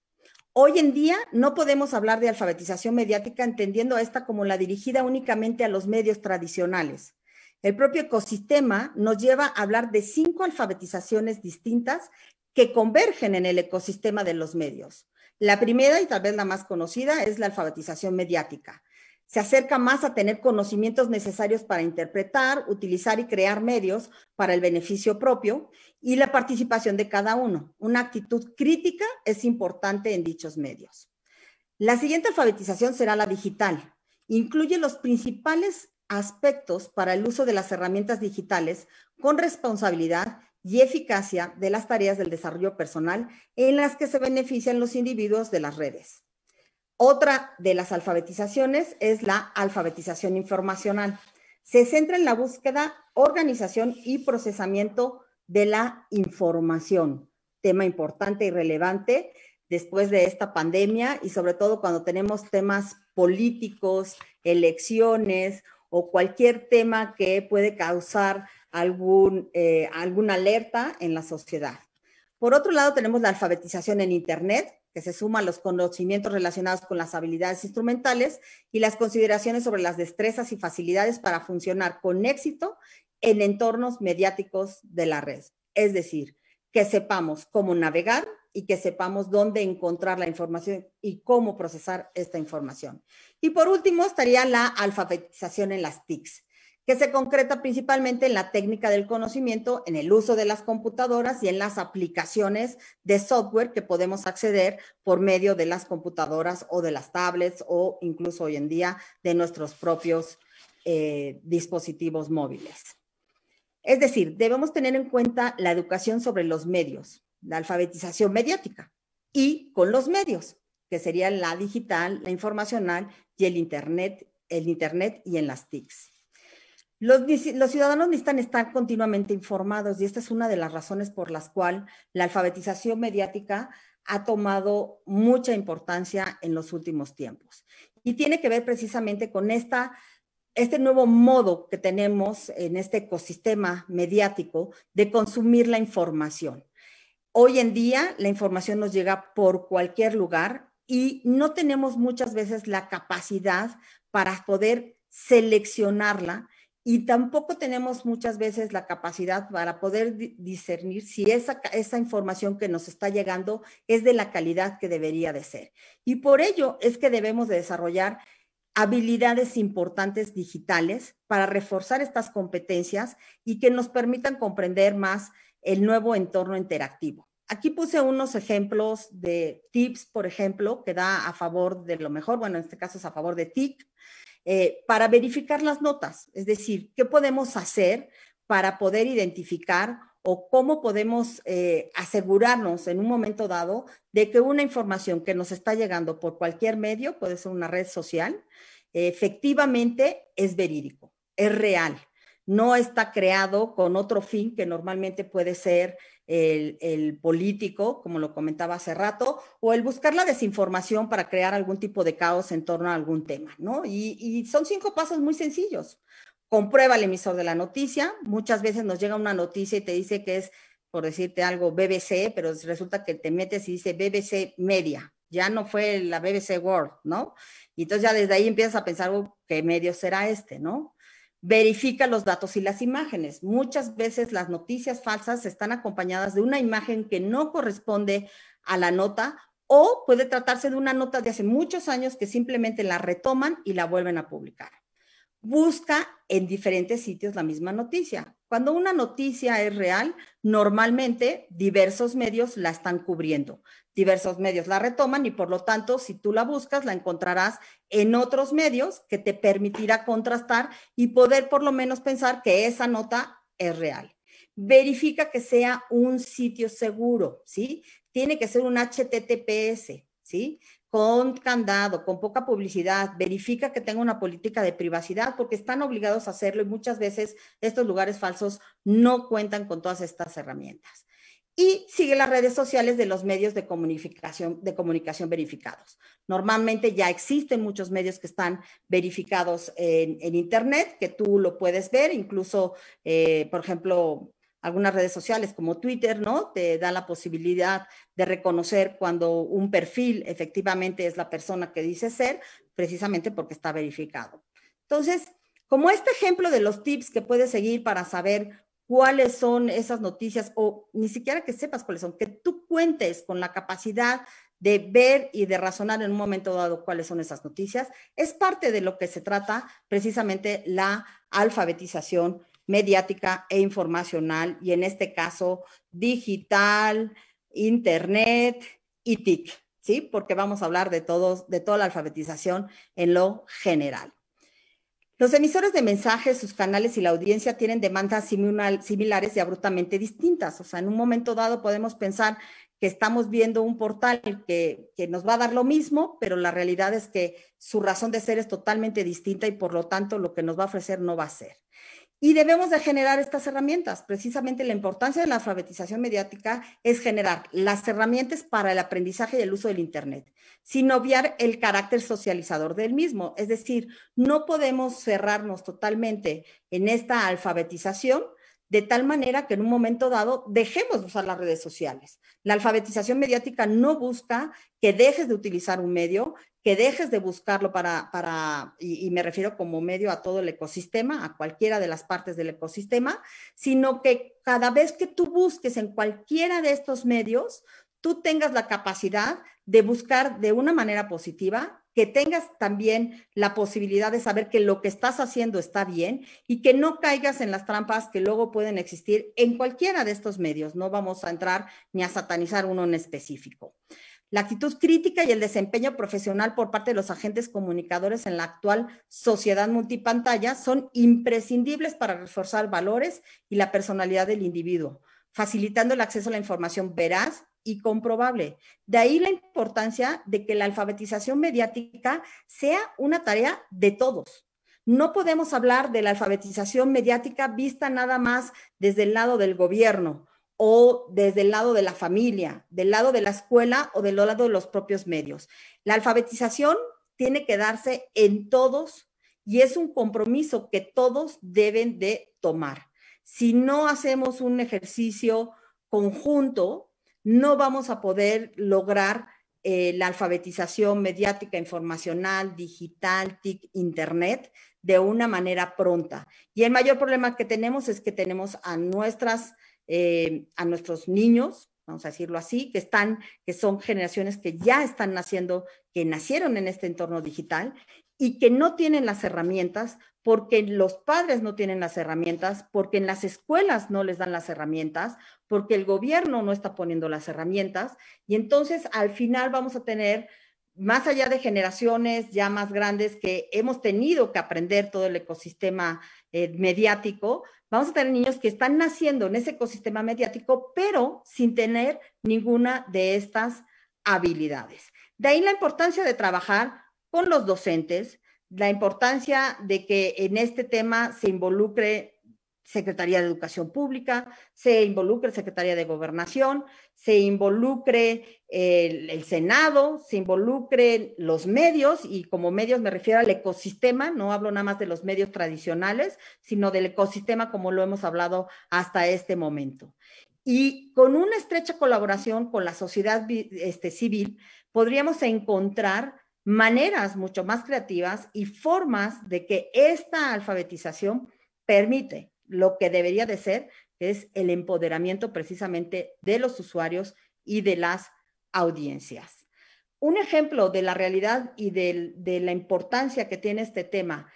Hoy en día no podemos hablar de alfabetización mediática entendiendo esta como la dirigida únicamente a los medios tradicionales. El propio ecosistema nos lleva a hablar de cinco alfabetizaciones distintas que convergen en el ecosistema de los medios. La primera y tal vez la más conocida es la alfabetización mediática se acerca más a tener conocimientos necesarios para interpretar, utilizar y crear medios para el beneficio propio y la participación de cada uno. Una actitud crítica es importante en dichos medios. La siguiente alfabetización será la digital. Incluye los principales aspectos para el uso de las herramientas digitales con responsabilidad y eficacia de las tareas del desarrollo personal en las que se benefician los individuos de las redes. Otra de las alfabetizaciones es la alfabetización informacional. Se centra en la búsqueda, organización y procesamiento de la información, tema importante y relevante después de esta pandemia y sobre todo cuando tenemos temas políticos, elecciones o cualquier tema que puede causar algún, eh, alguna alerta en la sociedad. Por otro lado, tenemos la alfabetización en Internet, que se suma a los conocimientos relacionados con las habilidades instrumentales y las consideraciones sobre las destrezas y facilidades para funcionar con éxito en entornos mediáticos de la red. Es decir, que sepamos cómo navegar, y que sepamos dónde encontrar la información y cómo procesar esta información. Y por último estaría la alfabetización en las TICs que se concreta principalmente en la técnica del conocimiento, en el uso de las computadoras y en las aplicaciones de software que podemos acceder por medio de las computadoras o de las tablets o incluso hoy en día de nuestros propios eh, dispositivos móviles. Es decir, debemos tener en cuenta la educación sobre los medios, la alfabetización mediática y con los medios, que serían la digital, la informacional y el Internet, el Internet y en las TICs. Los, ciudadanos necesitan estar continuamente informados y esta es una de las razones por las cuales la alfabetización mediática ha tomado mucha importancia en los últimos tiempos. Y tiene que ver precisamente con esta, este nuevo modo que tenemos en este ecosistema mediático de consumir la información. Hoy en día la información nos llega por cualquier lugar y no tenemos muchas veces la capacidad para poder seleccionarla y tampoco tenemos muchas veces la capacidad para poder discernir si esa, esa información que nos está llegando es de la calidad que debería de ser. Y por ello es que debemos de desarrollar habilidades importantes digitales para reforzar estas competencias y que nos permitan comprender más el nuevo entorno interactivo. Aquí puse unos ejemplos de tips, por ejemplo, que da a favor de lo mejor, bueno, en este caso es a favor de TIC, eh, para verificar las notas, es decir, qué podemos hacer para poder identificar o cómo podemos eh, asegurarnos en un momento dado de que una información que nos está llegando por cualquier medio, puede ser una red social, efectivamente es verídico, es real, no está creado con otro fin que normalmente puede ser el, político, como lo comentaba hace rato, o el buscar la desinformación para crear algún tipo de caos en torno a algún tema, ¿no? Y, son cinco pasos muy sencillos. Comprueba el emisor de la noticia. Muchas veces nos llega una noticia y te dice que es, por decirte algo, BBC, pero resulta que te metes y dice BBC Media. Ya no fue la BBC World, ¿no? Y entonces ya desde ahí empiezas a pensar, oh, ¿qué medio será este, no? Verifica los datos y las imágenes. Muchas veces las noticias falsas están acompañadas de una imagen que no corresponde a la nota o puede tratarse de una nota de hace muchos años que simplemente la retoman y la vuelven a publicar. Busca en diferentes sitios la misma noticia. Cuando una noticia es real, normalmente diversos medios la están cubriendo diversos medios la retoman y por lo tanto, si tú la buscas, la encontrarás en otros medios que te permitirá contrastar y poder por lo menos pensar que esa nota es real. Verifica que sea un sitio seguro, ¿sí? Tiene que ser un HTTPS, ¿sí? Con candado, con poca publicidad. Verifica que tenga una política de privacidad porque están obligados a hacerlo y muchas veces estos lugares falsos no cuentan con todas estas herramientas y sigue las redes sociales de los medios de comunicación, verificados. Normalmente ya existen muchos medios que están verificados en, Internet, que tú lo puedes ver, incluso, eh, por ejemplo, algunas redes sociales como Twitter, ¿no? Te da la posibilidad de reconocer cuando un perfil efectivamente es la persona que dice ser, precisamente porque está verificado. Entonces, como este ejemplo de los tips que puedes seguir para saber cuáles son esas noticias o ni siquiera que sepas cuáles son, que tú cuentes con la capacidad de ver y de razonar en un momento dado cuáles son esas noticias, es parte de lo que se trata precisamente la alfabetización mediática e informacional y en este caso digital, internet y TIC, ¿sí? Porque vamos a hablar de todos, de toda la alfabetización en lo general. Los emisores de mensajes, sus canales y la audiencia tienen demandas similares y abruptamente distintas. O sea, en un momento dado podemos pensar que estamos viendo un portal que, que, nos va a dar lo mismo, pero la realidad es que su razón de ser es totalmente distinta y por lo tanto lo que nos va a ofrecer no va a ser. Y debemos de generar estas herramientas. Precisamente la importancia de la alfabetización mediática es generar las herramientas para el aprendizaje y el uso del Internet, sin obviar el carácter socializador del mismo. Es decir, no podemos cerrarnos totalmente en esta alfabetización de tal manera que en un momento dado dejemos de usar las redes sociales. La alfabetización mediática no busca que dejes de utilizar un medio, que dejes de buscarlo para, para y, me refiero como medio a todo el ecosistema, a cualquiera de las partes del ecosistema, sino que cada vez que tú busques en cualquiera de estos medios, tú tengas la capacidad de buscar de una manera positiva, que tengas también la posibilidad de saber que lo que estás haciendo está bien y que no caigas en las trampas que luego pueden existir en cualquiera de estos medios. No vamos a entrar ni a satanizar uno en específico. La actitud crítica y el desempeño profesional por parte de los agentes comunicadores en la actual sociedad multipantalla son imprescindibles para reforzar valores y la personalidad del individuo, facilitando el acceso a la información veraz y comprobable. De ahí la importancia de que la alfabetización mediática sea una tarea de todos. No podemos hablar de la alfabetización mediática vista nada más desde el lado del gobierno o desde el lado de la familia, del lado de la escuela o del lado de los propios medios. La alfabetización tiene que darse en todos y es un compromiso que todos deben de tomar. Si no hacemos un ejercicio conjunto, no vamos a poder lograr eh, la alfabetización mediática, informacional, digital, TIC, Internet de una manera pronta. Y el mayor problema que tenemos es que tenemos a nuestras eh, a nuestros niños, vamos a decirlo así, que están, que son generaciones que ya están naciendo, que nacieron en este entorno digital y que no tienen las herramientas porque los padres no tienen las herramientas, porque en las escuelas no les dan las herramientas, porque el gobierno no está poniendo las herramientas y entonces al final vamos a tener más allá de generaciones ya más grandes que hemos tenido que aprender todo el ecosistema eh, mediático, vamos a tener niños que están naciendo en ese ecosistema mediático, pero sin tener ninguna de estas habilidades. De ahí la importancia de trabajar con los docentes, la importancia de que en este tema se involucre Secretaría de Educación Pública, se involucre Secretaría de Gobernación, se involucre el, Senado, se involucre los medios, y como medios me refiero al ecosistema, no hablo nada más de los medios tradicionales, sino del ecosistema como lo hemos hablado hasta este momento. Y con una estrecha colaboración con la sociedad este, civil, podríamos encontrar maneras mucho más creativas y formas de que esta alfabetización permite lo que debería de ser, es el empoderamiento precisamente de los usuarios y de las audiencias. Un ejemplo de la realidad y de, de la importancia que tiene este tema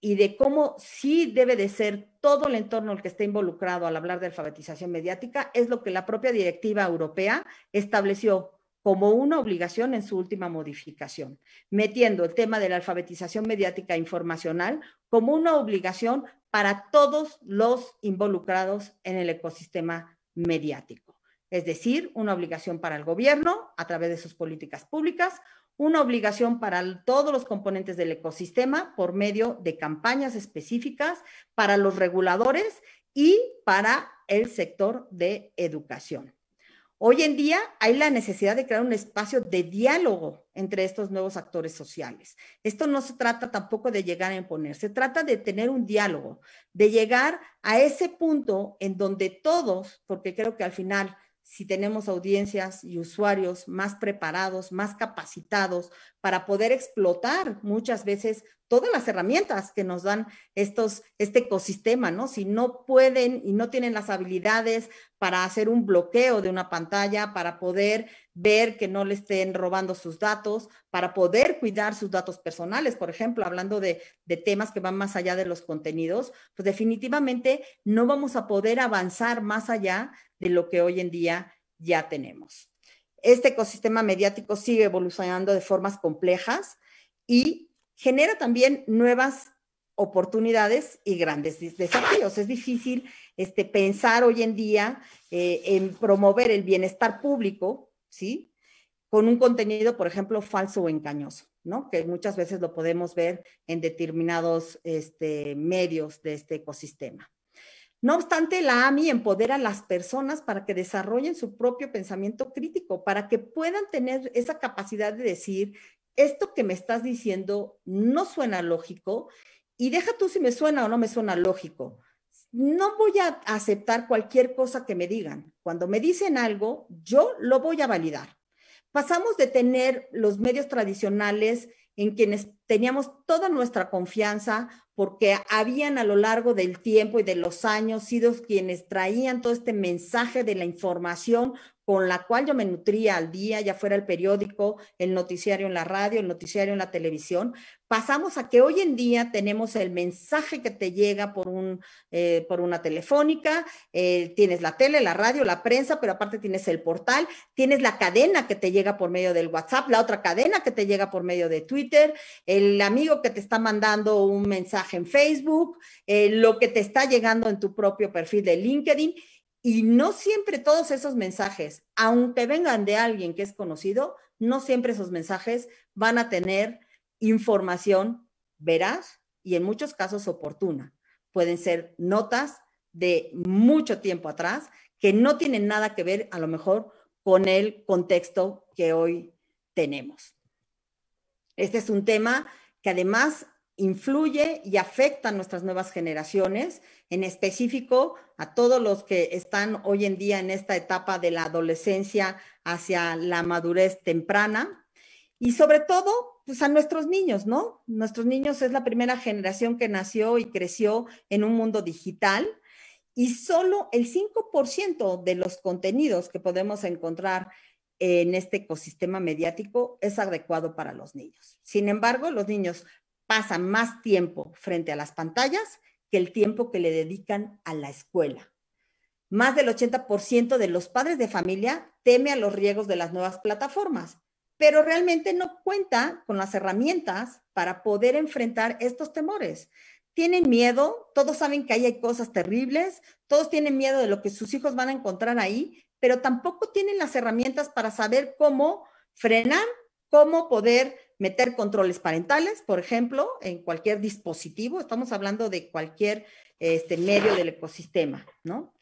y de cómo sí debe de ser todo el entorno el que esté involucrado al hablar de alfabetización mediática es lo que la propia directiva europea estableció como una obligación en su última modificación, metiendo el tema de la alfabetización mediática informacional como una obligación para todos los involucrados en el ecosistema mediático. Es decir, una obligación para el gobierno a través de sus políticas públicas, una obligación para todos los componentes del ecosistema por medio de campañas específicas para los reguladores y para el sector de educación. Hoy en día hay la necesidad de crear un espacio de diálogo entre estos nuevos actores sociales. Esto no se trata tampoco de llegar a imponer, se trata de tener un diálogo, de llegar a ese punto en donde todos, porque creo que al final si tenemos audiencias y usuarios más preparados, más capacitados para poder explotar muchas veces todas las herramientas que nos dan estos, este ecosistema, ¿no? Si no pueden y no tienen las habilidades para hacer un bloqueo de una pantalla, para poder ver que no le estén robando sus datos, para poder cuidar sus datos personales, por ejemplo, hablando de, de temas que van más allá de los contenidos, pues definitivamente no vamos a poder avanzar más allá de lo que hoy en día ya tenemos. Este ecosistema mediático sigue evolucionando de formas complejas y genera también nuevas oportunidades y grandes desafíos. Es difícil este, pensar hoy en día eh, en promover el bienestar público, ¿sí? Con un contenido, por ejemplo, falso o engañoso, ¿no? Que muchas veces lo podemos ver en determinados este, medios de este ecosistema. No obstante, la AMI empodera a las personas para que desarrollen su propio pensamiento crítico, para que puedan tener esa capacidad de decir, esto que me estás diciendo no suena lógico y deja tú si me suena o no me suena lógico. No voy a aceptar cualquier cosa que me digan. Cuando me dicen algo, yo lo voy a validar. Pasamos de tener los medios tradicionales en quienes teníamos toda nuestra confianza porque habían a lo largo del tiempo y de los años sido quienes traían todo este mensaje de la información con la cual yo me nutría al día, ya fuera el periódico, el noticiario en la radio, el noticiario en la televisión, pasamos a que hoy en día tenemos el mensaje que te llega por, un, eh, por una telefónica, eh, tienes la tele, la radio, la prensa, pero aparte tienes el portal, tienes la cadena que te llega por medio del WhatsApp, la otra cadena que te llega por medio de Twitter, el amigo que te está mandando un mensaje en Facebook, eh, lo que te está llegando en tu propio perfil de LinkedIn. Y no siempre todos esos mensajes, aunque vengan de alguien que es conocido, no siempre esos mensajes van a tener información veraz y en muchos casos oportuna. Pueden ser notas de mucho tiempo atrás que no tienen nada que ver a lo mejor con el contexto que hoy tenemos. Este es un tema que además influye y afecta a nuestras nuevas generaciones, en específico a todos los que están hoy en día en esta etapa de la adolescencia hacia la madurez temprana y sobre todo pues a nuestros niños, ¿no? Nuestros niños es la primera generación que nació y creció en un mundo digital y solo el 5% de los contenidos que podemos encontrar en este ecosistema mediático es adecuado para los niños. Sin embargo, los niños pasan más tiempo frente a las pantallas que el tiempo que le dedican a la escuela. Más del 80% de los padres de familia teme a los riesgos de las nuevas plataformas, pero realmente no cuenta con las herramientas para poder enfrentar estos temores. Tienen miedo, todos saben que ahí hay cosas terribles, todos tienen miedo de lo que sus hijos van a encontrar ahí, pero tampoco tienen las herramientas para saber cómo frenar, cómo poder meter controles parentales, por ejemplo, en cualquier dispositivo, estamos hablando de cualquier este, medio del ecosistema, ¿no?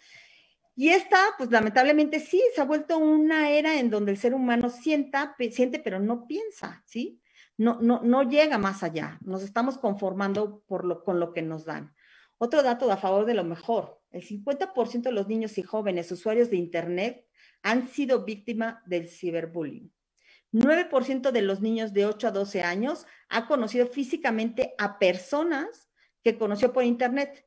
Y esta, pues lamentablemente sí, se ha vuelto una era en donde el ser humano sienta, siente, pero no piensa, ¿sí? No, no, no llega más allá, nos estamos conformando con lo que nos dan. Otro dato a favor de lo mejor, el 50% de los niños y jóvenes usuarios de Internet han sido víctimas del ciberbullying. 9% de los niños de 8 a 12 años ha conocido físicamente a personas que conoció por Internet.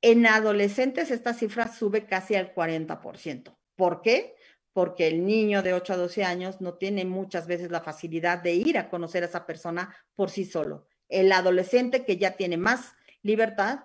En adolescentes esta cifra sube casi al 40%. ¿Por qué? Porque el niño de 8 a 12 años no tiene muchas veces la facilidad de ir a conocer a esa persona por sí solo. El adolescente que ya tiene más libertad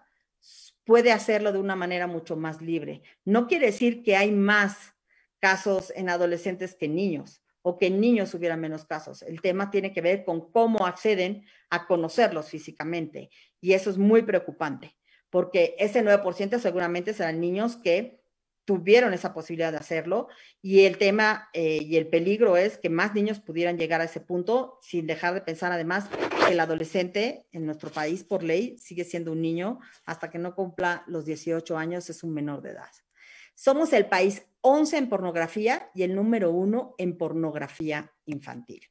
puede hacerlo de una manera mucho más libre. No quiere decir que hay más casos en adolescentes que niños o que en niños hubiera menos casos. El tema tiene que ver con cómo acceden a conocerlos físicamente y eso es muy preocupante porque ese 9% seguramente serán niños que tuvieron esa posibilidad de hacerlo y el tema eh, y el peligro es que más niños pudieran llegar a ese punto sin dejar de pensar además que el adolescente en nuestro país por ley sigue siendo un niño hasta que no cumpla los 18 años es un menor de edad. Somos el país 11 en pornografía y el número uno en pornografía infantil.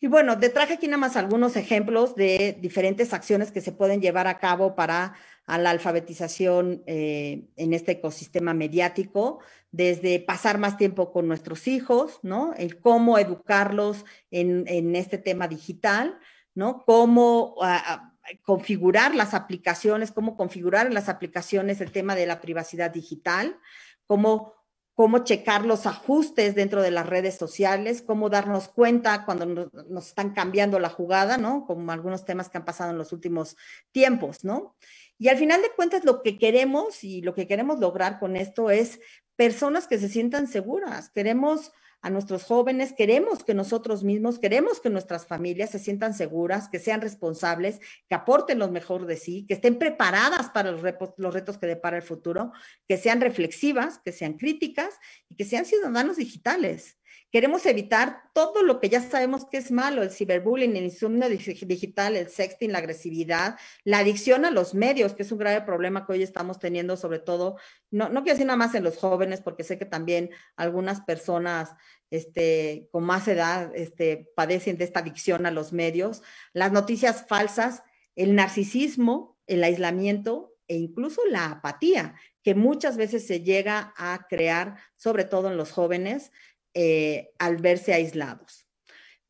Y bueno, te traje aquí nada más algunos ejemplos de diferentes acciones que se pueden llevar a cabo para la alfabetización eh, en este ecosistema mediático, desde pasar más tiempo con nuestros hijos, ¿no? El cómo educarlos en, este tema digital, ¿no? Cómo ah, ah, configurar las aplicaciones, cómo configurar en las aplicaciones el tema de la privacidad digital, cómo, cómo checar los ajustes dentro de las redes sociales, cómo darnos cuenta cuando nos, están cambiando la jugada, ¿no? Como algunos temas que han pasado en los últimos tiempos, ¿no? Y al final de cuentas, lo que queremos y lo que queremos lograr con esto es personas que se sientan seguras. Queremos a nuestros jóvenes, queremos que nosotros mismos, queremos que nuestras familias se sientan seguras, que sean responsables, que aporten lo mejor de sí, que estén preparadas para los, los retos que depara el futuro, que sean reflexivas, que sean críticas y que sean ciudadanos digitales. Queremos evitar todo lo que ya sabemos que es malo, el ciberbullying, el insomnio digital, el sexting, la agresividad, la adicción a los medios, que es un grave problema que hoy estamos teniendo, sobre todo, no, no quiero decir nada más en los jóvenes, porque sé que también algunas personas este, con más edad este, padecen de esta adicción a los medios, las noticias falsas, el narcisismo, el aislamiento e incluso la apatía, que muchas veces se llega a crear, sobre todo en los jóvenes, eh, al verse aislados.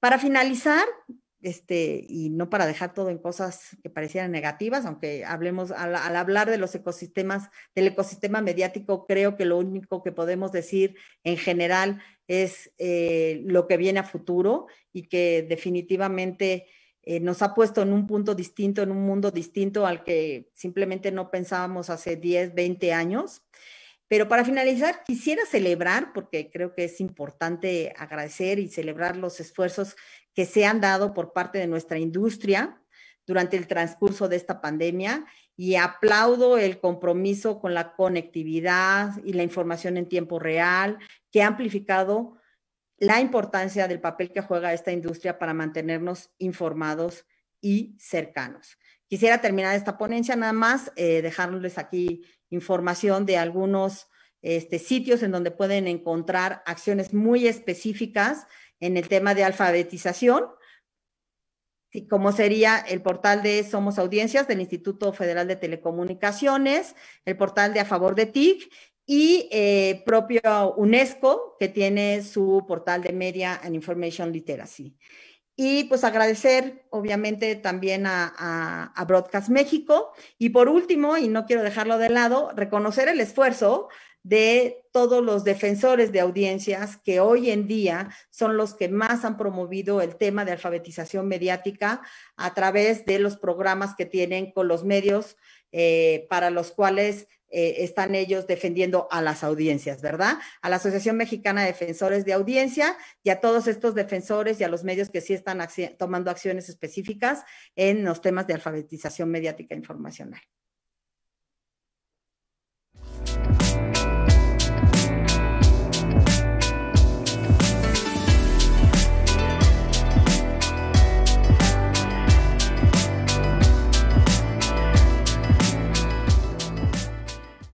Para finalizar, este, y no para dejar todo en cosas que parecieran negativas, aunque hablemos, al, hablar de los ecosistemas, del ecosistema mediático, creo que lo único que podemos decir en general es eh, lo que viene a futuro y que definitivamente eh, nos ha puesto en un punto distinto, en un mundo distinto al que simplemente no pensábamos hace 10, 20 años. Pero para finalizar, quisiera celebrar, porque creo que es importante agradecer y celebrar los esfuerzos que se han dado por parte de nuestra industria durante el transcurso de esta pandemia y aplaudo el compromiso con la conectividad y la información en tiempo real que ha amplificado la importancia del papel que juega esta industria para mantenernos informados y cercanos. Quisiera terminar esta ponencia nada más, eh, dejarles aquí información de algunos este, sitios en donde pueden encontrar acciones muy específicas en el tema de alfabetización, como sería el portal de Somos Audiencias del Instituto Federal de Telecomunicaciones, el portal de A Favor de TIC y eh, propio UNESCO, que tiene su portal de Media and Information Literacy. Y pues agradecer obviamente también a, Broadcast México. Y por último, y no quiero dejarlo de lado, reconocer el esfuerzo de todos los defensores de audiencias que hoy en día son los que más han promovido el tema de alfabetización mediática a través de los programas que tienen con los medios eh, para los cuales eh, están ellos defendiendo a las audiencias, ¿verdad? A la Asociación Mexicana de Defensores de Audiencia y a todos estos defensores y a los medios que sí están tomando acciones específicas en los temas de alfabetización mediática informacional.